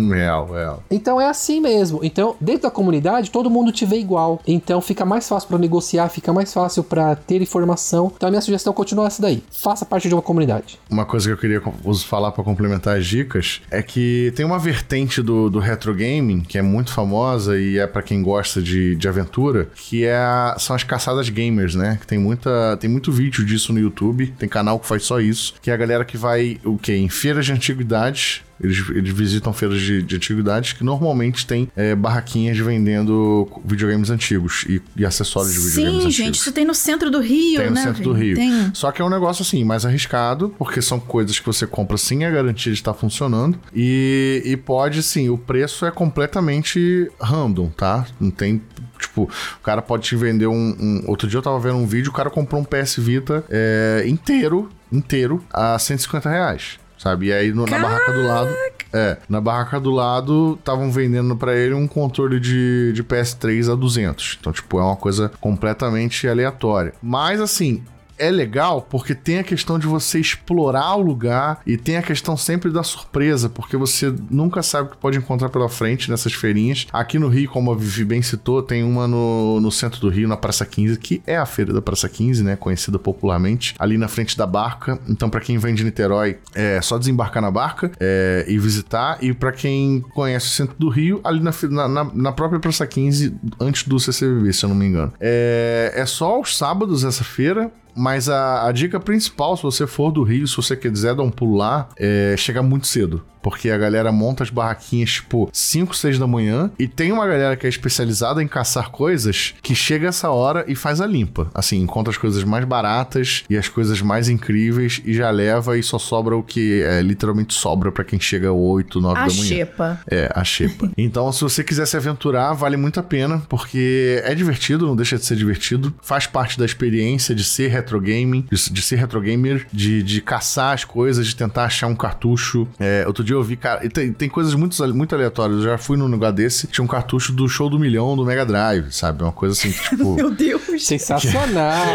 real, real. Então é assim mesmo. Então, dentro da comunidade, todo mundo te vê igual. Então fica mais fácil para negociar, fica mais fácil para ter informação. Então a minha sugestão continua essa daí. Faça parte de uma comunidade. Uma coisa que eu queria falar para complementar as dicas é que tem uma vertente do, do retro gaming que é muito famosa e é para quem gosta de, de aventura, que é são as caçadas gamers, né? Que tem muita tem muito vídeo disso no YouTube, tem canal que faz só isso, que é a galera que vai o que em feiras de antiguidades eles, eles visitam feiras de, de antiguidades que normalmente tem é, barraquinhas vendendo videogames antigos e, e acessórios de videogames Sim, antigos. Sim, gente, isso tem no centro do Rio, tem né? no centro do Rio. Tem. Só que é um negócio assim, mais arriscado, porque são coisas que você compra sem a garantia de estar funcionando. E, e pode, sim, o preço é completamente random, tá? Não tem Tipo, o cara pode te vender um, um, Outro dia eu tava vendo um vídeo, o cara comprou um PS Vita é, inteiro, inteiro, a 150 reais sabe? E aí no, na barraca do lado. É, na barraca do lado estavam vendendo para ele um controle de, de PS3 a 200. Então, tipo, é uma coisa completamente aleatória. Mas assim, é legal porque tem a questão de você explorar o lugar e tem a questão sempre da surpresa, porque você nunca sabe o que pode encontrar pela frente nessas feirinhas. Aqui no Rio, como a Vivi bem citou, tem uma no, no centro do Rio, na Praça 15, que é a feira da Praça 15, né? Conhecida popularmente, ali na frente da barca. Então, para quem vem de Niterói, é só desembarcar na barca é, e visitar. E para quem conhece o centro do Rio, ali na, na, na, própria Praça 15, antes do CCBB, se eu não me engano. É, é só aos sábados essa feira. Mas a, a, dica principal, se você for do Rio, se você quiser dar um pulo lá, é chegar muito cedo porque a galera monta as barraquinhas tipo 5, 6 da manhã e tem uma galera que é especializada em caçar coisas que chega essa hora e faz a limpa. Assim, encontra as coisas mais baratas e as coisas mais incríveis e já leva e só sobra o que é, literalmente sobra para quem chega 8, 9 a da manhã. A xepa. É, a xepa. [LAUGHS] então, se você quiser se aventurar, vale muito a pena, porque é divertido, não deixa de ser divertido, faz parte da experiência de ser retro gaming, de, de ser retro gamer, de, de caçar as coisas, de tentar achar um cartucho. É, outro dia eu vi, cara, tem, tem coisas muito, muito aleatórias. Eu já fui num lugar desse, tinha um cartucho do show do milhão do Mega Drive, sabe? Uma coisa assim, [LAUGHS] tipo. Meu Deus! Sensacional!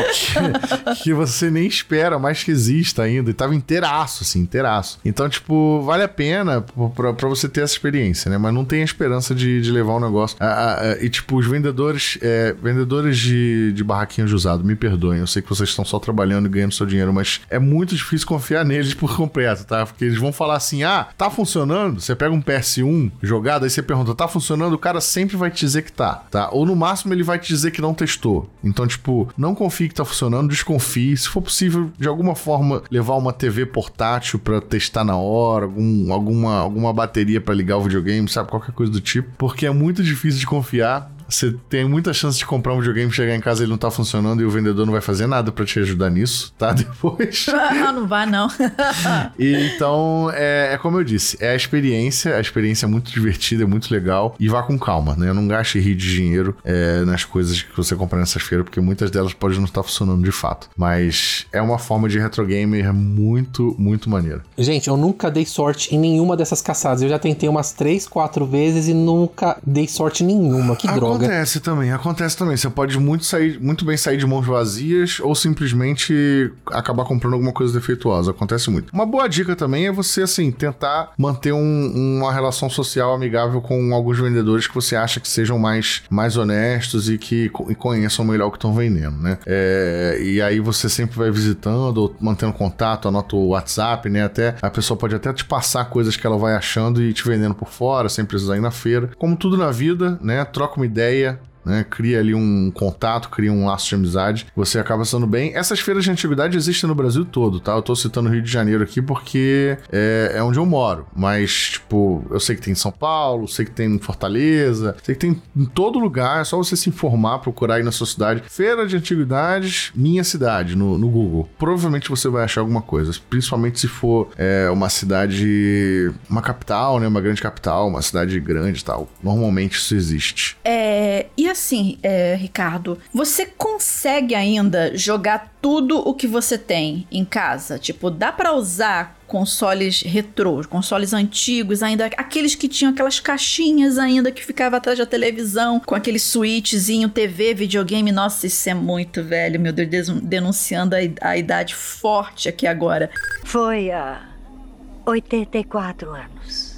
Que, que, você nem espera mais que exista ainda. E tava inteiraço, assim, inteiraço. Então, tipo, vale a pena pra, você ter essa experiência, né? Mas não tem a esperança de, de levar um negócio. E, tipo, os vendedores, é, vendedores de, de barraquinhas de usado, me perdoem. Eu sei que vocês estão só trabalhando e ganhando seu dinheiro, mas é muito difícil confiar neles por completo, tá? Porque eles vão falar assim: ah, tá funcionando, você pega um PS1 jogado, aí você pergunta, tá funcionando? O cara sempre vai te dizer que tá, tá? Ou no máximo ele vai te dizer que não testou. Então, tipo, não confie que tá funcionando, desconfie. Se for possível, de alguma forma, levar uma TV portátil para testar na hora, algum, alguma, alguma bateria para ligar o videogame, sabe? Qualquer coisa do tipo. Porque é muito difícil de confiar Você tem muita chance de comprar um videogame, chegar em casa e ele não tá funcionando e o vendedor não vai fazer nada para te ajudar nisso, tá? [LAUGHS] Depois. [LAUGHS] Ah, não vai não. e, [LAUGHS] então, é, é, como eu disse, é a experiência, a experiência é muito divertida, é muito legal e vá com calma, né? Não gaste rir de dinheiro é, nas coisas que você compra nessas feiras, porque muitas delas podem não estar funcionando de fato. Mas é uma forma de retro gamer muito, muito maneira. Gente, eu nunca dei sorte em nenhuma dessas caçadas. Eu já tentei umas três, quatro vezes e nunca dei sorte nenhuma. Que droga. Acontece também, acontece também. Você pode muito, sair, muito bem sair de mãos vazias ou simplesmente acabar comprando alguma coisa defeituosa. Acontece muito. Uma boa dica também é você, assim, tentar manter um, uma relação social amigável com alguns vendedores que você acha que sejam mais, mais honestos e que e conheçam melhor o que estão vendendo, né? É, e aí você sempre vai visitando ou mantendo contato, anota o WhatsApp, né? Até a pessoa pode até te passar coisas que ela vai achando e te vendendo por fora, sem precisar ir na feira. Como tudo na vida, né? Troca uma ideia, ideia né? Cria ali um contato, cria um laço de amizade, você acaba sendo bem. Essas feiras de antiguidade existem no Brasil todo, tá? Eu tô citando o Rio de Janeiro aqui porque é, é onde eu moro, mas, tipo, eu sei que tem em São Paulo, sei que tem em Fortaleza, sei que tem em todo lugar, é só você se informar, procurar aí na sua cidade. Feira de antiguidades, minha cidade, no, no Google. Provavelmente você vai achar alguma coisa, principalmente se for é, uma cidade, uma capital, né? Uma grande capital, uma cidade grande e tal. Normalmente isso existe. É, e assim, é, Ricardo, você consegue ainda jogar tudo o que você tem em casa? Tipo, dá para usar consoles retrô, consoles antigos ainda, aqueles que tinham aquelas caixinhas ainda que ficava atrás da televisão, com aquele switchzinho, TV, videogame. Nossa, isso é muito velho, meu Deus, denunciando a, a idade forte aqui agora. Foi há 84 anos.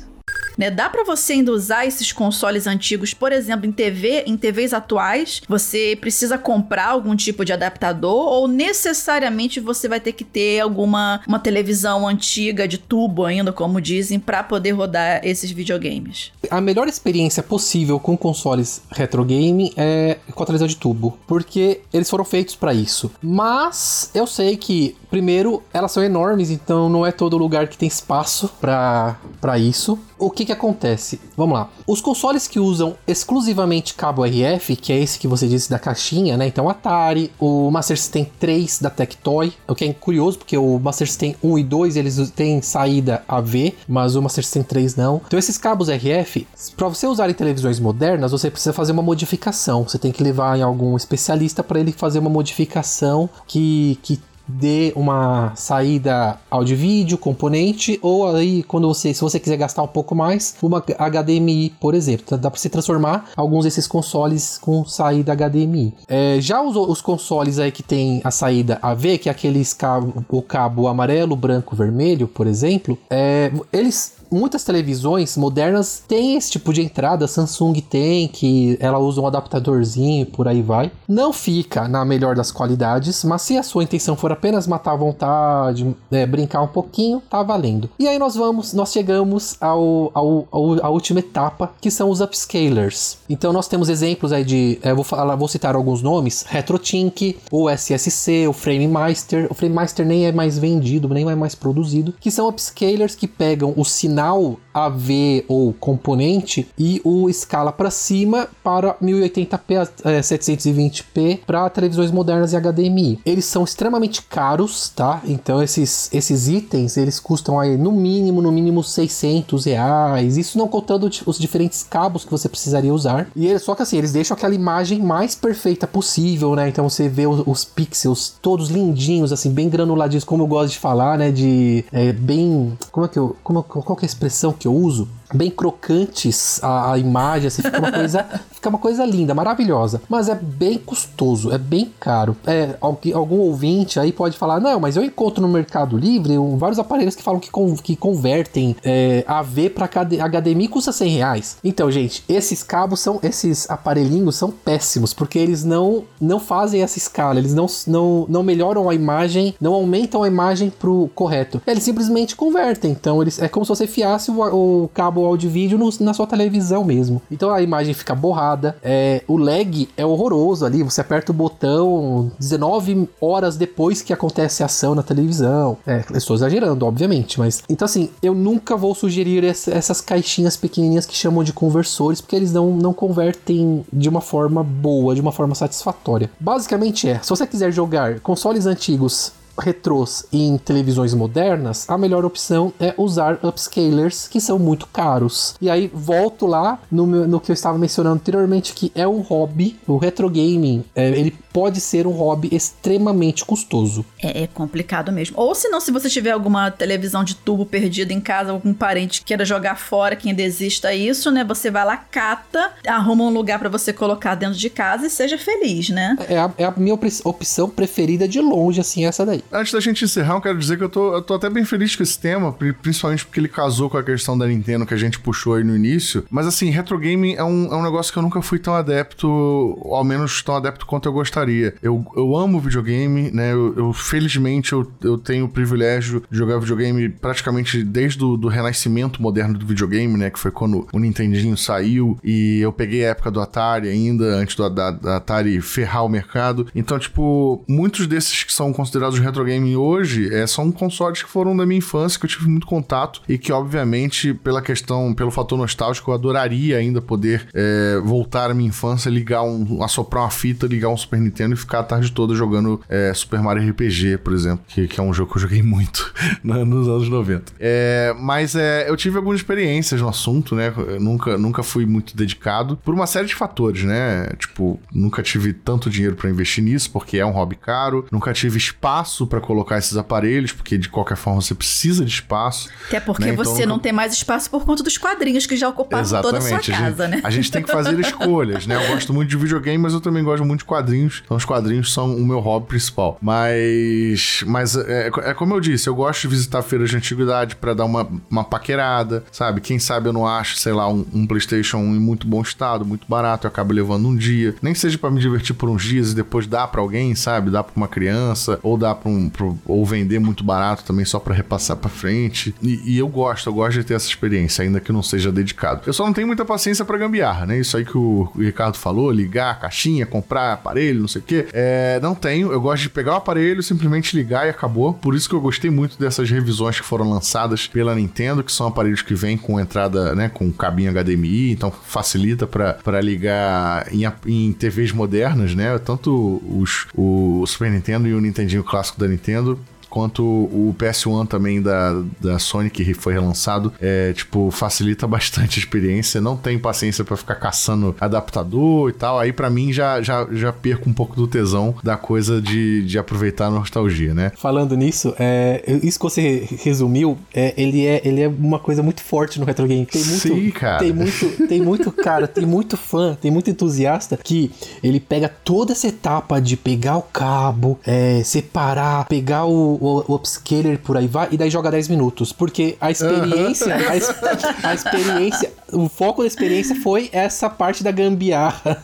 Né? Dá para você ainda usar esses consoles antigos, por exemplo, em TV, em TVs atuais, você precisa comprar algum tipo de adaptador ou necessariamente você vai ter que ter alguma uma televisão antiga de tubo ainda, como dizem, para poder rodar esses videogames. A melhor experiência possível com consoles retro game é com a televisão de tubo, porque eles foram feitos para isso. Mas eu sei que primeiro elas são enormes, então não é todo lugar que tem espaço para isso o que que acontece? Vamos lá. Os consoles que usam exclusivamente cabo RF, que é esse que você disse da caixinha, né? Então, Atari, o Master System 3 da Tectoy, o que é curioso, porque o Master System 1 e 2 eles têm saída AV, mas o Master System 3 não. Então, esses cabos RF, para você usar em televisões modernas, você precisa fazer uma modificação. Você tem que levar em algum especialista para ele fazer uma modificação que, que dê uma saída áudio vídeo, componente, ou aí quando você, se você quiser gastar um pouco mais, uma HDMI, por exemplo. Então, dá para você transformar alguns desses consoles com saída HDMI. É, já os, os, consoles aí que tem a saída AV, que é aqueles cabo, o cabo amarelo, branco, vermelho, por exemplo, é, eles muitas televisões modernas têm esse tipo de entrada, Samsung tem, que ela usa um adaptadorzinho por aí vai. Não fica na melhor das qualidades, mas se a sua intenção for apenas matar a vontade, é, brincar um pouquinho, tá valendo. E aí nós vamos, nós chegamos ao, ao, ao, à última etapa, que são os upscalers. Então nós temos exemplos aí de, é, vou falar, vou citar alguns nomes, RetroTink, o SSC, o FrameMaster. O FrameMaster nem é mais vendido, nem é mais produzido, que são upscalers que pegam o sinal AV ou componente e o escala para cima para 1080p, é, 720p para televisões modernas e HDMI. Eles são extremamente caros, tá? Então esses, esses itens eles custam aí no mínimo, no mínimo 600 reais. Isso não contando os diferentes cabos que você precisaria usar. E só que assim eles deixam aquela imagem mais perfeita possível, né? Então você vê os, os pixels todos lindinhos, assim bem granuladinhos, como eu gosto de falar, né? De é, bem, como é que eu, como qual que é a expressão que eu uso, bem crocantes a, a imagem, assim, fica uma [LAUGHS] coisa fica uma coisa linda, maravilhosa, mas é bem custoso, é bem caro. É, algum ouvinte aí pode falar, não, mas eu encontro no Mercado Livre um, vários aparelhos que falam que, con que convertem é, AV para HDMI custa 100 reais. Então, gente, esses cabos são, esses aparelhinhos são péssimos, porque eles não, não fazem essa escala, eles não, não, não melhoram a imagem, não aumentam a imagem pro correto. Eles simplesmente convertem, então eles, é como se você fiasse o, o cabo o áudio e vídeo no, na sua televisão mesmo. Então a imagem fica borrada, é, o lag é horroroso ali, você aperta o botão 19 horas depois que acontece a ação na televisão. É, estou exagerando, obviamente, mas. Então, assim, eu nunca vou sugerir essa, essas caixinhas pequenininhas que chamam de conversores, porque eles não, não convertem de uma forma boa, de uma forma satisfatória. Basicamente é, se você quiser jogar consoles antigos retrôs em televisões modernas, a melhor opção é usar upscalers que são muito caros. E aí volto lá no, meu, no que eu estava mencionando anteriormente, que é um hobby, o retro gaming, é, ele pode ser um hobby extremamente custoso. É, é, complicado mesmo. Ou se não, se você tiver alguma televisão de tubo perdida em casa, algum parente queira jogar fora, que ainda exista isso, né? Você vai lá, cata, arruma um lugar para você colocar dentro de casa e seja feliz, né? É a, é a minha opção preferida de longe, assim, essa daí. Antes da gente encerrar, eu quero dizer que eu tô, eu tô até bem feliz com esse tema, principalmente porque ele casou com a questão da Nintendo que a gente puxou aí no início. Mas assim, retro gaming é um, é um negócio que eu nunca fui tão adepto, ao menos tão adepto quanto eu gostaria. Eu, eu amo videogame, né? Eu, eu felizmente eu, eu tenho o privilégio de jogar videogame praticamente desde o do renascimento moderno do videogame, né? Que foi quando o Nintendinho saiu e eu peguei a época do Atari ainda, antes do da, da Atari ferrar o mercado. Então, tipo, muitos desses que são considerados retro gaming hoje é, são consoles que foram da minha infância, que eu tive muito contato e que, obviamente, pela questão, pelo fator nostálgico, eu adoraria ainda poder é, voltar à minha infância, ligar um, assoprar uma fita, ligar um Super Nintendo e ficar a tarde toda jogando é, Super Mario RPG, por exemplo, que, que, é um jogo que eu joguei [LAUGHS] muito nos anos 90. É, mas é, eu tive algumas experiências no assunto, né? Eu nunca, nunca fui muito dedicado por uma série de fatores, né? Tipo, nunca tive tanto dinheiro para investir nisso, porque é um hobby caro, nunca tive espaço para colocar esses aparelhos, porque de qualquer forma você precisa de espaço. Até porque né? então, você não tem mais espaço por conta dos quadrinhos que já ocuparam toda a sua casa, a gente, né? A gente tem que fazer [LAUGHS] escolhas, né? Eu gosto muito de videogame, mas eu também gosto muito de quadrinhos. Então os quadrinhos são o meu hobby principal. Mas, mas é, é como eu disse, eu gosto de visitar feiras de antiguidade para dar uma, uma paquerada, sabe? Quem sabe eu não acho, sei lá, um, um PlayStation 1 em muito bom estado, muito barato, eu acabo levando um dia. Nem seja para me divertir por uns dias e depois dar para alguém, sabe? Dar para uma criança ou dar para um pro, ou vender muito barato também só para repassar para frente. E, e, eu gosto, eu gosto de ter essa experiência, ainda que não seja dedicado. Eu só não tenho muita paciência para gambiarra, né? Isso aí que o, Ricardo falou, ligar caixinha, comprar aparelho, não sei o quê. É, não tenho, eu gosto de pegar o aparelho, simplesmente ligar e acabou. Por isso que eu gostei muito dessas revisões que foram lançadas pela Nintendo, que são aparelhos que vêm com entrada, né, com cabinho HDMI, então facilita para ligar em, em TVs modernas, né? Tanto os, o Super Nintendo e o Nintendinho clássico da Nintendo quanto o PS1 também da, da Sony, que foi relançado, é, tipo, facilita [LAUGHS] bastante a experiência. Não tem paciência para ficar caçando adaptador e tal. Aí para mim já, já, já perco um pouco do tesão da coisa de, de aproveitar a nostalgia, né? Falando nisso, é, isso que você resumiu, é, ele, é, ele é uma coisa muito forte no retro game. Tem muito, Sim, cara. Tem muito, tem muito cara, tem muito fã, tem muito entusiasta que ele pega toda essa etapa de pegar o cabo, é, separar, pegar o, o, o upscaler por aí vai, e daí joga 10 minutos. Porque a experiência, a, a, experiência, o foco da experiência [LAUGHS] foi essa parte da gambiarra.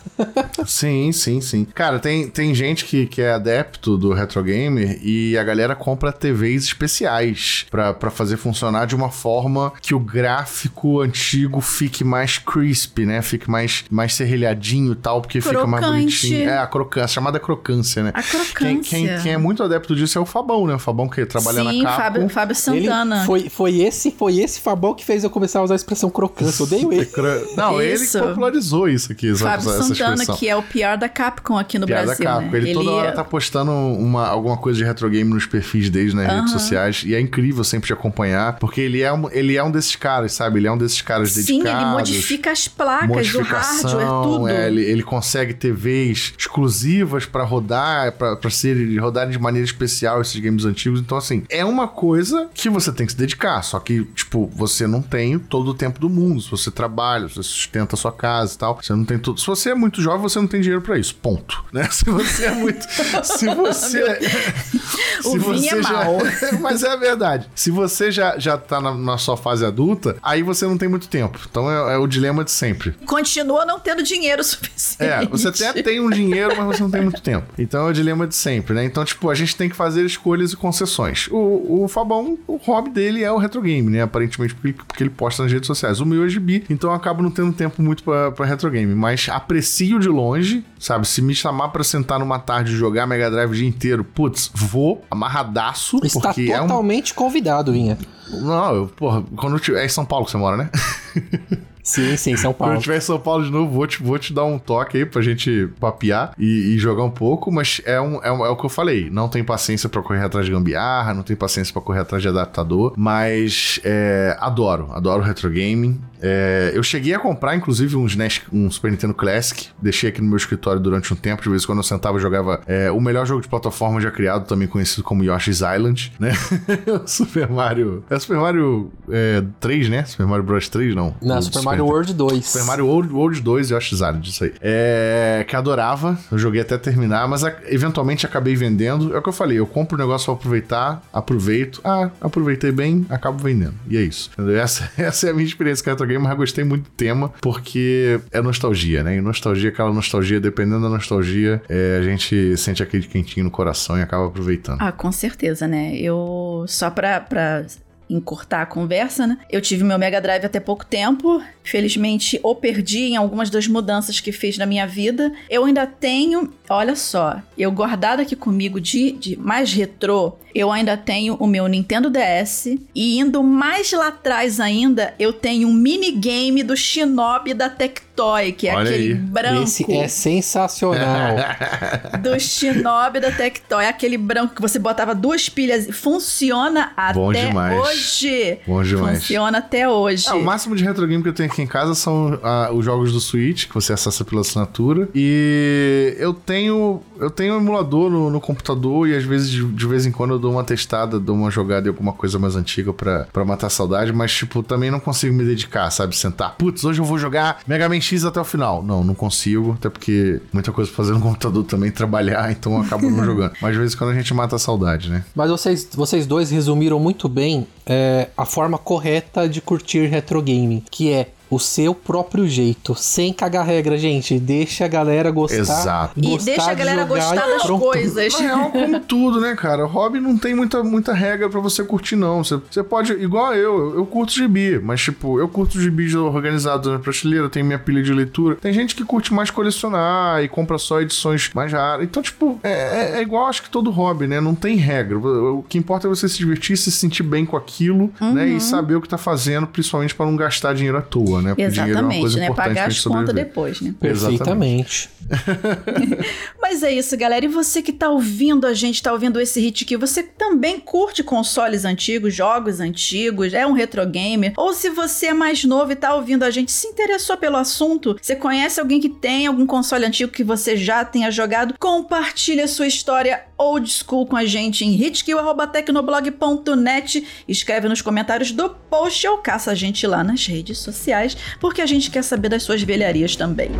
sim, sim, sim. Cara, tem, tem gente que, que é adepto do retro gamer e a galera compra TVs especiais para fazer funcionar de uma forma que o gráfico antigo fique mais crisp, né? Fique mais, mais serrilhadinho e tal, porque Crocante. fica mais bonitinho. É, a crocância, chamada crocância, né? A crocância. Quem, quem, quem, é muito adepto disso é o Fabão, né? O Fabão que trabalha Sim, na Capcom. Fábio, Fábio Santana. Ele foi, foi, esse, foi esse Fabão que fez eu começar a usar a expressão crocância. Eu odeio ele. Não, isso. ele que popularizou isso aqui, Fábio essa Santana, expressão. que é o PR da Capcom aqui no PR Brasil. da Capcom. Né? Ele, ele toda hora tá postando uma, alguma coisa de retro game nos perfis dele nas redes sociais. E é incrível sempre de acompanhar, porque ele é, um, ele é um desses caras, sabe? Ele é um desses caras Sim, dedicados. Sim, ele modifica as placas do hardware, tudo. É, ele, ele consegue TVs exclusivas para rodar, para ser rodarem de maneira especial esses games antigos. Então, assim, é uma coisa que você tem que se dedicar. Só que, tipo, você não tem todo o tempo do mundo. Se você trabalha, você sustenta a sua casa e tal, você não tem tudo. Se você é muito jovem, você não tem dinheiro pra isso. Ponto. [LAUGHS] Né? Se você é muito. se [LAUGHS] você. [LAUGHS] O vinho é já. mau. Mas é a verdade. Se você já, já tá na, na sua fase adulta, aí você não tem muito tempo. Então é, é o dilema de sempre. Continua não tendo dinheiro suficiente. É, você até tem um dinheiro, mas você não tem muito tempo. Então é o dilema de sempre, né? Então, tipo, a gente tem que fazer escolhas e concessões. O, o Fabão, o hobby dele é o retro game, né? Aparentemente, porque, porque ele posta nas redes sociais. O meu é gibi, então eu acabo não tendo tempo muito pra, pra retro game. Mas aprecio de longe, sabe? Se me chamar pra sentar numa tarde e jogar Mega Drive o dia inteiro, putz, vou amarradaço, Está porque é um. totalmente convidado, Vinha. Não, eu, porra, quando eu tiver. É em São Paulo que você mora, né? [LAUGHS] Sim, sim, São Quando eu Paulo. estiver em São Paulo de novo, vou te, vou te dar um toque aí pra gente papear e, e jogar um pouco, mas é, um, é, um- é o que eu falei. Não tem paciência pra correr atrás de gambiarra, não tem paciência pra correr atrás de adaptador, mas é, adoro, adoro retro gaming. É, eu cheguei a comprar, inclusive, um, um Super Nintendo Classic, deixei aqui no meu escritório durante um tempo, de vez em quando eu sentava e jogava é, o melhor jogo de plataforma já criado, também conhecido como Yoshi's Island, né? [LAUGHS] Super Mario. É Super Mario é, 3, né? Super Mario Bros 3, não. Na O Super Mario Nintendo. World 2. Super Mario World, World 2 e Yoshi's Island, isso aí. É, que adorava, eu joguei até terminar, mas a- eventualmente acabei vendendo. É o que eu falei, eu compro o negócio pra aproveitar, aproveito. Ah, aproveitei bem, acabo vendendo. E é isso. entendeu? Essa, [LAUGHS] essa é a minha experiência com retro game, mas gostei muito do tema, porque é nostalgia, né? E nostalgia, aquela nostalgia, dependendo da nostalgia, é, a gente sente aquele quentinho no coração e acaba aproveitando. Ah, com certeza, né? Eu, só pra, pra encurtar a conversa, né? Eu tive meu Mega Drive até pouco tempo. Felizmente, o perdi em algumas das mudanças que fez na minha vida. Eu ainda tenho, olha só, eu guardado aqui comigo de, de mais retrô, eu ainda tenho o meu Nintendo DS. E indo mais lá atrás ainda, eu tenho um minigame do Shinobi da Tectoy, que é Olha aquele aí. branco Esse é sensacional. [LAUGHS] do Shinobi da Tectoy, aquele branco que você botava duas pilhas e funciona Bom até demais. hoje. Bom demais. Funciona até hoje. É, o máximo de retro game que eu tenho aqui em casa são ah, os jogos do Switch, que você acessa pela assinatura. E eu tenho eu tenho um emulador no, no computador e às vezes, de, de vez em quando, eu dou uma testada, dou uma jogada em alguma coisa mais antiga pra matar a saudade, mas, tipo, também não consigo me dedicar, sabe? Sentar, putz, hoje eu vou jogar Mega Man X até o final. Não, não consigo, até porque muita coisa pra fazer no computador também, trabalhar, [LAUGHS] então eu acabo não jogando. Mas de vez em quando a gente mata a saudade, né? Mas vocês, vocês dois resumiram muito bem é, a forma correta de curtir retro game, que é o seu próprio jeito, sem cagar regra, gente. Deixa a galera gostar. Exato. E gostar deixa a de galera jogar gostar e das pronto. coisas. Na real, como tudo, né, cara? O hobby não tem muita, muita regra pra você curtir, não. Você, você pode, igual eu, eu curto gibi, mas, tipo, eu curto gibi organizado na prateleira, tem minha pilha de leitura. Tem gente que curte mais colecionar e compra só edições mais raras. Então, tipo, é, é- é igual acho que todo hobby, né? Não tem regra. O que importa é você se divertir, se sentir bem com aquilo, né? Uhum. E saber o que tá fazendo, principalmente pra não gastar dinheiro à toa, né? Porque é uma Exatamente, coisa né? Pagar as contas depois, né? Perfeitamente. [LAUGHS] Mas é isso, galera. E você que tá ouvindo a gente, tá ouvindo esse hit aqui, você também curte consoles antigos, jogos antigos, é um retro gamer? Ou se você é mais novo e tá ouvindo a gente, se interessou pelo assunto, você conhece alguém que tem algum console antigo que você já tenha jogado, compartilha sua história old school com a gente em hitkill.tecnoblog.net, escreve nos comentários do post ou caça a gente lá nas redes sociais, porque a gente quer saber das suas velharias também.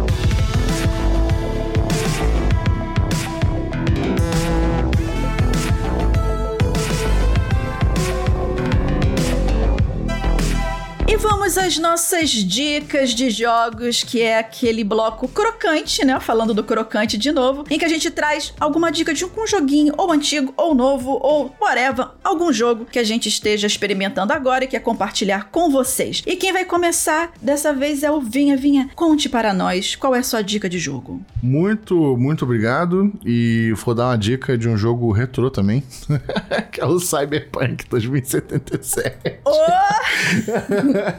Vamos às nossas dicas de jogos, que é aquele bloco crocante, né? Falando do crocante de novo, em que a gente traz alguma dica de um joguinho, ou antigo, ou novo, ou whatever, algum jogo que a gente esteja experimentando agora e quer compartilhar com vocês. E quem vai começar dessa vez é o Vinha. Vinha, conte para nós qual é a sua dica de jogo. Muito, muito obrigado. E vou dar uma dica de um jogo retrô também, [LAUGHS] que é o Cyberpunk 2077.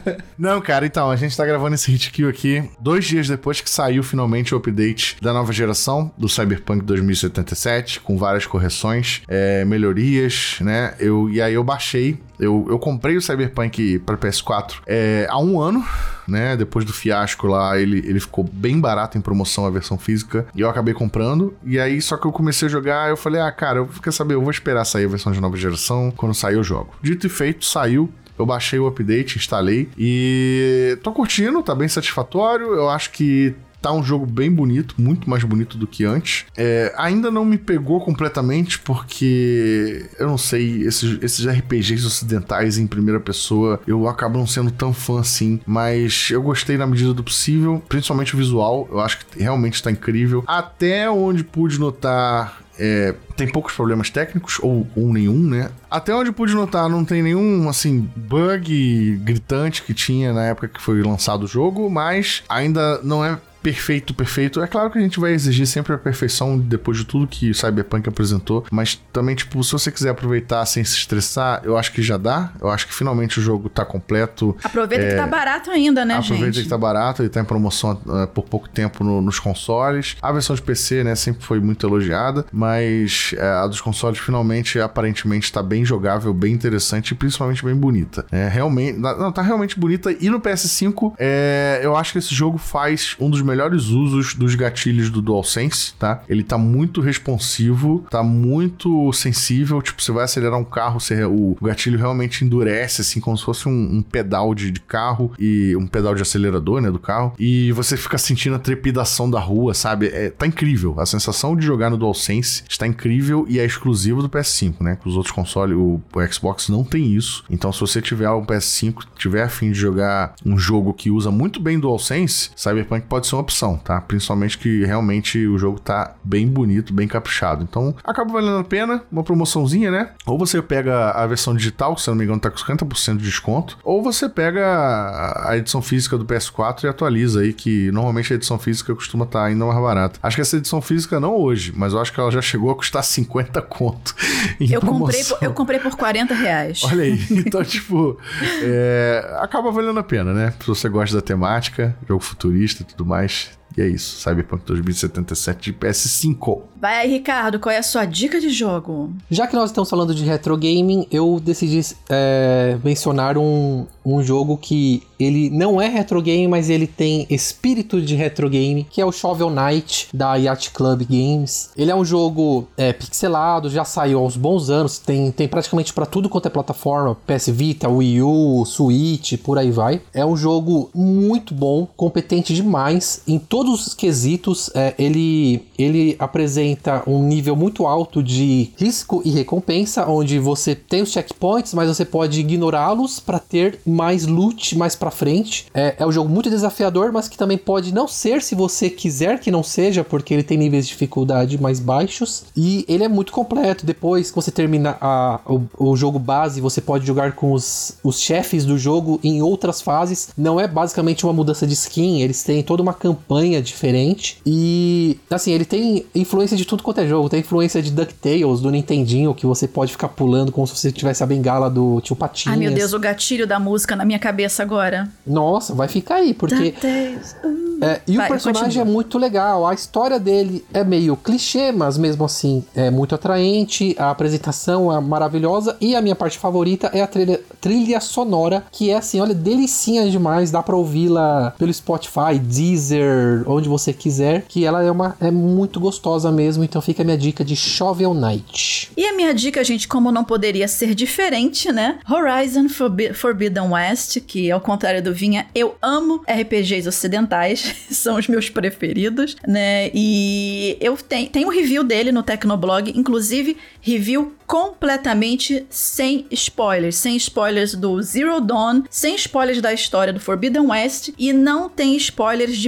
[LAUGHS] [LAUGHS] Não, cara, então, a gente tá gravando esse hit kill aqui dois dias depois que saiu finalmente o update da nova geração do Cyberpunk 2077, com várias correções, é, melhorias, né? Eu, e aí eu baixei, eu, eu comprei o Cyberpunk para PS4 é, há um ano, né? Depois do fiasco lá, ele, ele ficou bem barato em promoção a versão física. E eu acabei comprando. E aí, só que eu comecei a jogar, eu falei, ah, cara, eu quer saber, eu vou esperar sair a versão de nova geração. Quando sair, eu jogo. Dito e feito, saiu. Eu baixei o update, instalei e tô curtindo, tá bem satisfatório. Eu acho que tá um jogo bem bonito, muito mais bonito do que antes. É, ainda não me pegou completamente, porque eu não sei, esses, esses RPGs ocidentais em primeira pessoa, eu acabo não sendo tão fã assim, mas eu gostei na medida do possível, principalmente o visual, eu acho que realmente está incrível. Até onde pude notar é, tem poucos problemas técnicos, ou, ou nenhum, né? Até onde pude notar, não tem nenhum, assim, bug gritante que tinha na época que foi lançado o jogo, mas ainda não é perfeito, perfeito. É claro que a gente vai exigir sempre a perfeição depois de tudo que Cyberpunk apresentou, mas também, tipo, se você quiser aproveitar sem se estressar, eu acho que já dá. Eu acho que finalmente o jogo tá completo. Aproveita é... que tá barato ainda, né, Aproveita gente? Aproveita que tá barato, ele tá em promoção uh, por pouco tempo no, nos consoles. A versão de PC, né, sempre foi muito elogiada, mas uh, a dos consoles finalmente, aparentemente, tá bem jogável, bem interessante e principalmente bem bonita. É, realmente, não, tá realmente bonita. E no PS5, é, eu acho que esse jogo faz um dos melhores usos dos gatilhos do DualSense, tá? Ele tá muito responsivo, tá muito sensível. Tipo, você vai acelerar um carro, você, o, gatilho realmente endurece, assim, como se fosse um, um pedal de, de, carro e um pedal de acelerador, né, do carro. E você fica sentindo a trepidação da rua, sabe? É, tá incrível. A sensação de jogar no DualSense está incrível e é exclusivo do PS5, né? Que os outros consoles, o, o Xbox não tem isso. Então, se você tiver um PS5, tiver afim de jogar um jogo que usa muito bem DualSense, Cyberpunk pode ser uma opção, tá? Principalmente que realmente o jogo tá bem bonito, bem caprichado. Então, acaba valendo a pena, uma promoçãozinha, né? Ou você pega a versão digital, que se não me engano tá com 50% de desconto, ou você pega a edição física do PS4 e atualiza aí, que normalmente a edição física costuma estar tá ainda mais barata. Acho que essa edição física não hoje, mas eu acho que ela já chegou a custar 50 conto. eu, comprei por, eu comprei por 40 reais. Olha aí, [LAUGHS] então, tipo, é, acaba valendo a pena, né? Se você gosta da temática, jogo futurista e tudo mais, finish e é isso, Cyberpunk 2077 de PS5. Vai aí, Ricardo, qual é a sua dica de jogo? Já que nós estamos falando de retro gaming, eu decidi é, mencionar um, um jogo que ele não é retro game, mas ele tem espírito de retro game, que é o Shovel Knight da Yacht Club Games. Ele é um jogo é, pixelado, já saiu há uns bons anos, tem, tem praticamente para tudo quanto é plataforma, PS Vita, Wii U, Switch, por aí vai. É um jogo muito bom, competente demais em todos os quesitos. É, ele ele apresenta um nível muito alto de risco e recompensa, onde você tem os checkpoints, mas você pode ignorá-los para ter mais loot mais para frente. É, é um jogo muito desafiador, mas que também pode não ser se você quiser que não seja, porque ele tem níveis de dificuldade mais baixos. E ele é muito completo. Depois que você termina a, o, o jogo base, você pode jogar com os, os chefes do jogo em outras fases. Não é basicamente uma mudança de skin, eles têm toda uma campanha diferente. E assim, ele tem influência de tudo quanto é jogo. Tem influência de DuckTales, do Nintendinho, que você pode ficar pulando como se você tivesse a bengala do tio Patinhas. Ai, meu Deus, o gatilho da música na minha cabeça agora. Nossa, vai ficar aí, porque... DuckTales, uh. É, e Vai, o personagem é muito legal. A história dele é meio clichê, mas mesmo assim é muito atraente. A apresentação é maravilhosa. E a minha parte favorita é a trilha, trilha sonora, que é assim, olha, delicinha demais. Dá pra ouvi-la pelo Spotify, Deezer, onde você quiser. Que ela é, uma, é muito gostosa mesmo. Então fica a minha dica de Shovel Knight. E a minha dica, gente, como não poderia ser diferente, né? Horizon Forbidden West, que ao contrário do Vinha, eu amo RPGs ocidentais. [LAUGHS] são os meus preferidos, né? E eu tenho, tenho um review dele no Tecnoblog, inclusive review completamente sem spoilers, sem spoilers do Zero Dawn, sem spoilers da história do Forbidden West e não tem spoilers de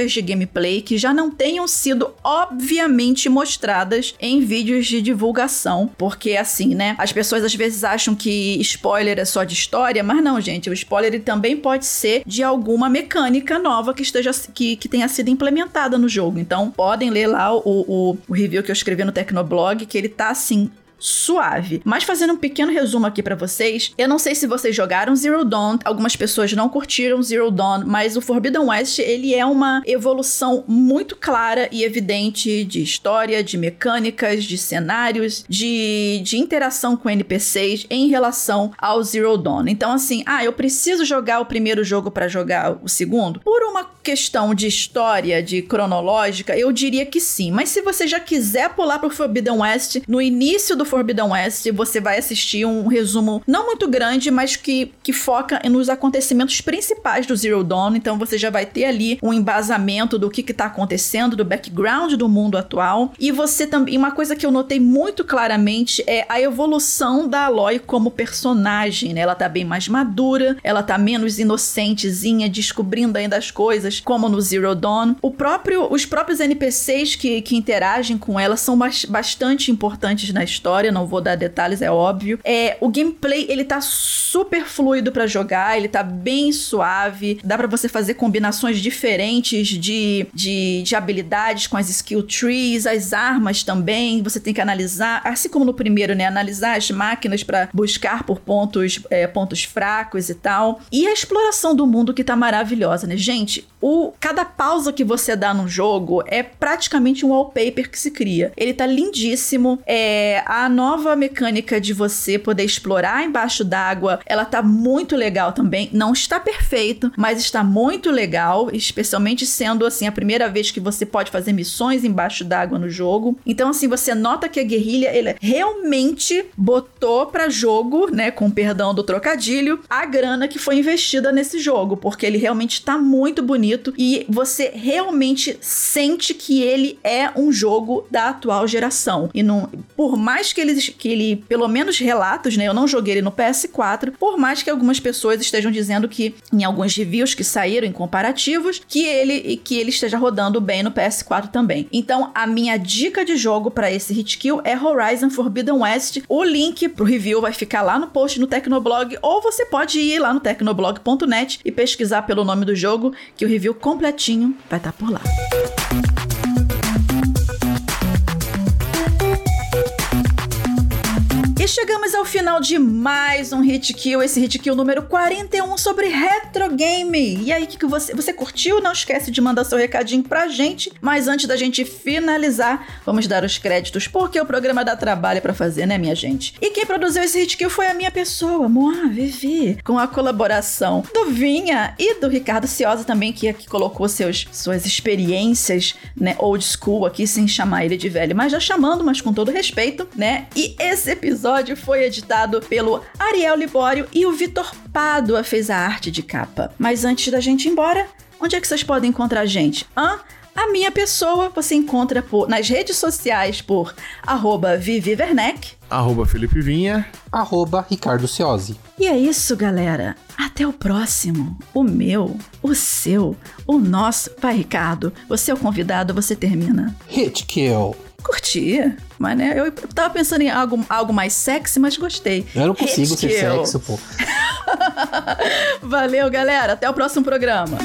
mecânicas de gameplay que já não tenham sido obviamente mostradas em vídeos de divulgação, porque assim, né? As pessoas às vezes acham que spoiler é só de história, mas não, gente, o spoiler também pode ser de alguma mecânica nova que esteja que, que tenha sido implementada no jogo. Então, podem ler lá o, o, o review que eu escrevi no Tecnoblog, que ele tá assim suave. Mas fazendo um pequeno resumo aqui para vocês, eu não sei se vocês jogaram Zero Dawn, algumas pessoas não curtiram Zero Dawn, mas o Forbidden West, ele é uma evolução muito clara e evidente de história, de mecânicas, de cenários, de, de interação com NPCs em relação ao Zero Dawn. Então assim, ah, eu preciso jogar o primeiro jogo para jogar o segundo? Por uma questão de história, de cronológica, eu diria que sim. Mas se você já quiser pular pro Forbidden West, no início do Forbidden West, você vai assistir um resumo não muito grande, mas que, que foca nos acontecimentos principais do Zero Dawn. Então você já vai ter ali um embasamento do que, que tá acontecendo, do background do mundo atual. E você também. Uma coisa que eu notei muito claramente é a evolução da Aloy como personagem, né? Ela tá bem mais madura, ela tá menos inocentezinha, descobrindo ainda as coisas, como no Zero Dawn. O próprio, os próprios NPCs que, que interagem com ela são bastante importantes na história, não vou dar detalhes, é óbvio. É, o gameplay, ele tá super fluido para jogar, ele tá bem suave, dá para você fazer combinações diferentes de, de, de habilidades com as skill trees, as armas também, você tem que analisar, assim como no primeiro, né, analisar as máquinas para buscar por pontos, é, pontos fracos e tal. E a exploração do mundo que tá maravilhosa, né? Gente, o cada pausa que você dá no jogo é praticamente um wallpaper que se cria. Ele tá lindíssimo. É, a nova mecânica de você poder explorar embaixo d'água, ela tá muito legal também. Não está perfeito, mas está muito legal, especialmente sendo assim a primeira vez que você pode fazer missões embaixo d'água no jogo. Então assim, você nota que a guerrilha ele realmente botou para jogo, né, com perdão do trocadilho, a grana que foi investida nesse jogo, porque ele realmente está muito bonito e você realmente sente que ele é um jogo da atual geração. E não, por mais que ele, que ele, pelo menos relatos, né? Eu não joguei ele no PS4, por mais que algumas pessoas estejam dizendo que em alguns reviews que saíram em comparativos, que ele que ele esteja rodando bem no PS4 também. Então, a minha dica de jogo para esse hit kill é Horizon Forbidden West. O link pro review vai ficar lá no post no Tecnoblog ou você pode ir lá no tecnoblog.net e pesquisar pelo nome do jogo que o review completinho vai estar tá por lá. E chegamos ao final de mais um Hit Kill, esse Hit Kill número 41 sobre retro game. E aí, que, que você, você curtiu? Não esquece de mandar seu recadinho pra gente. Mas antes da gente finalizar, vamos dar os créditos, porque o programa dá trabalho para fazer, né, minha gente? E quem produziu esse Hit Kill foi a minha pessoa, Moa Vivi, com a colaboração do Vinha e do Ricardo Ciosa também, que aqui colocou seus, suas experiências, né, old school aqui, sem chamar ele de velho, mas já chamando, mas com todo respeito, né? E esse episódio episódio foi editado pelo Ariel Libório e o Vitor Pádua fez a arte de capa. Mas antes da gente ir embora, onde é que vocês podem encontrar a gente? Hã? A minha pessoa você encontra por, nas redes sociais por arroba Vivi Werneck, arroba Felipe Vinha, arroba Ricardo Ciosi. E é isso, galera. Até o próximo. O meu, o seu, o nosso. Vai, Ricardo. Você é o convidado, você termina. Hit Kill. Curti. Mas, né, eu tava pensando em algo, algo mais sexy, mas gostei. Eu não consigo ser sexy, pô. [LAUGHS] Valeu, galera. Até o próximo programa.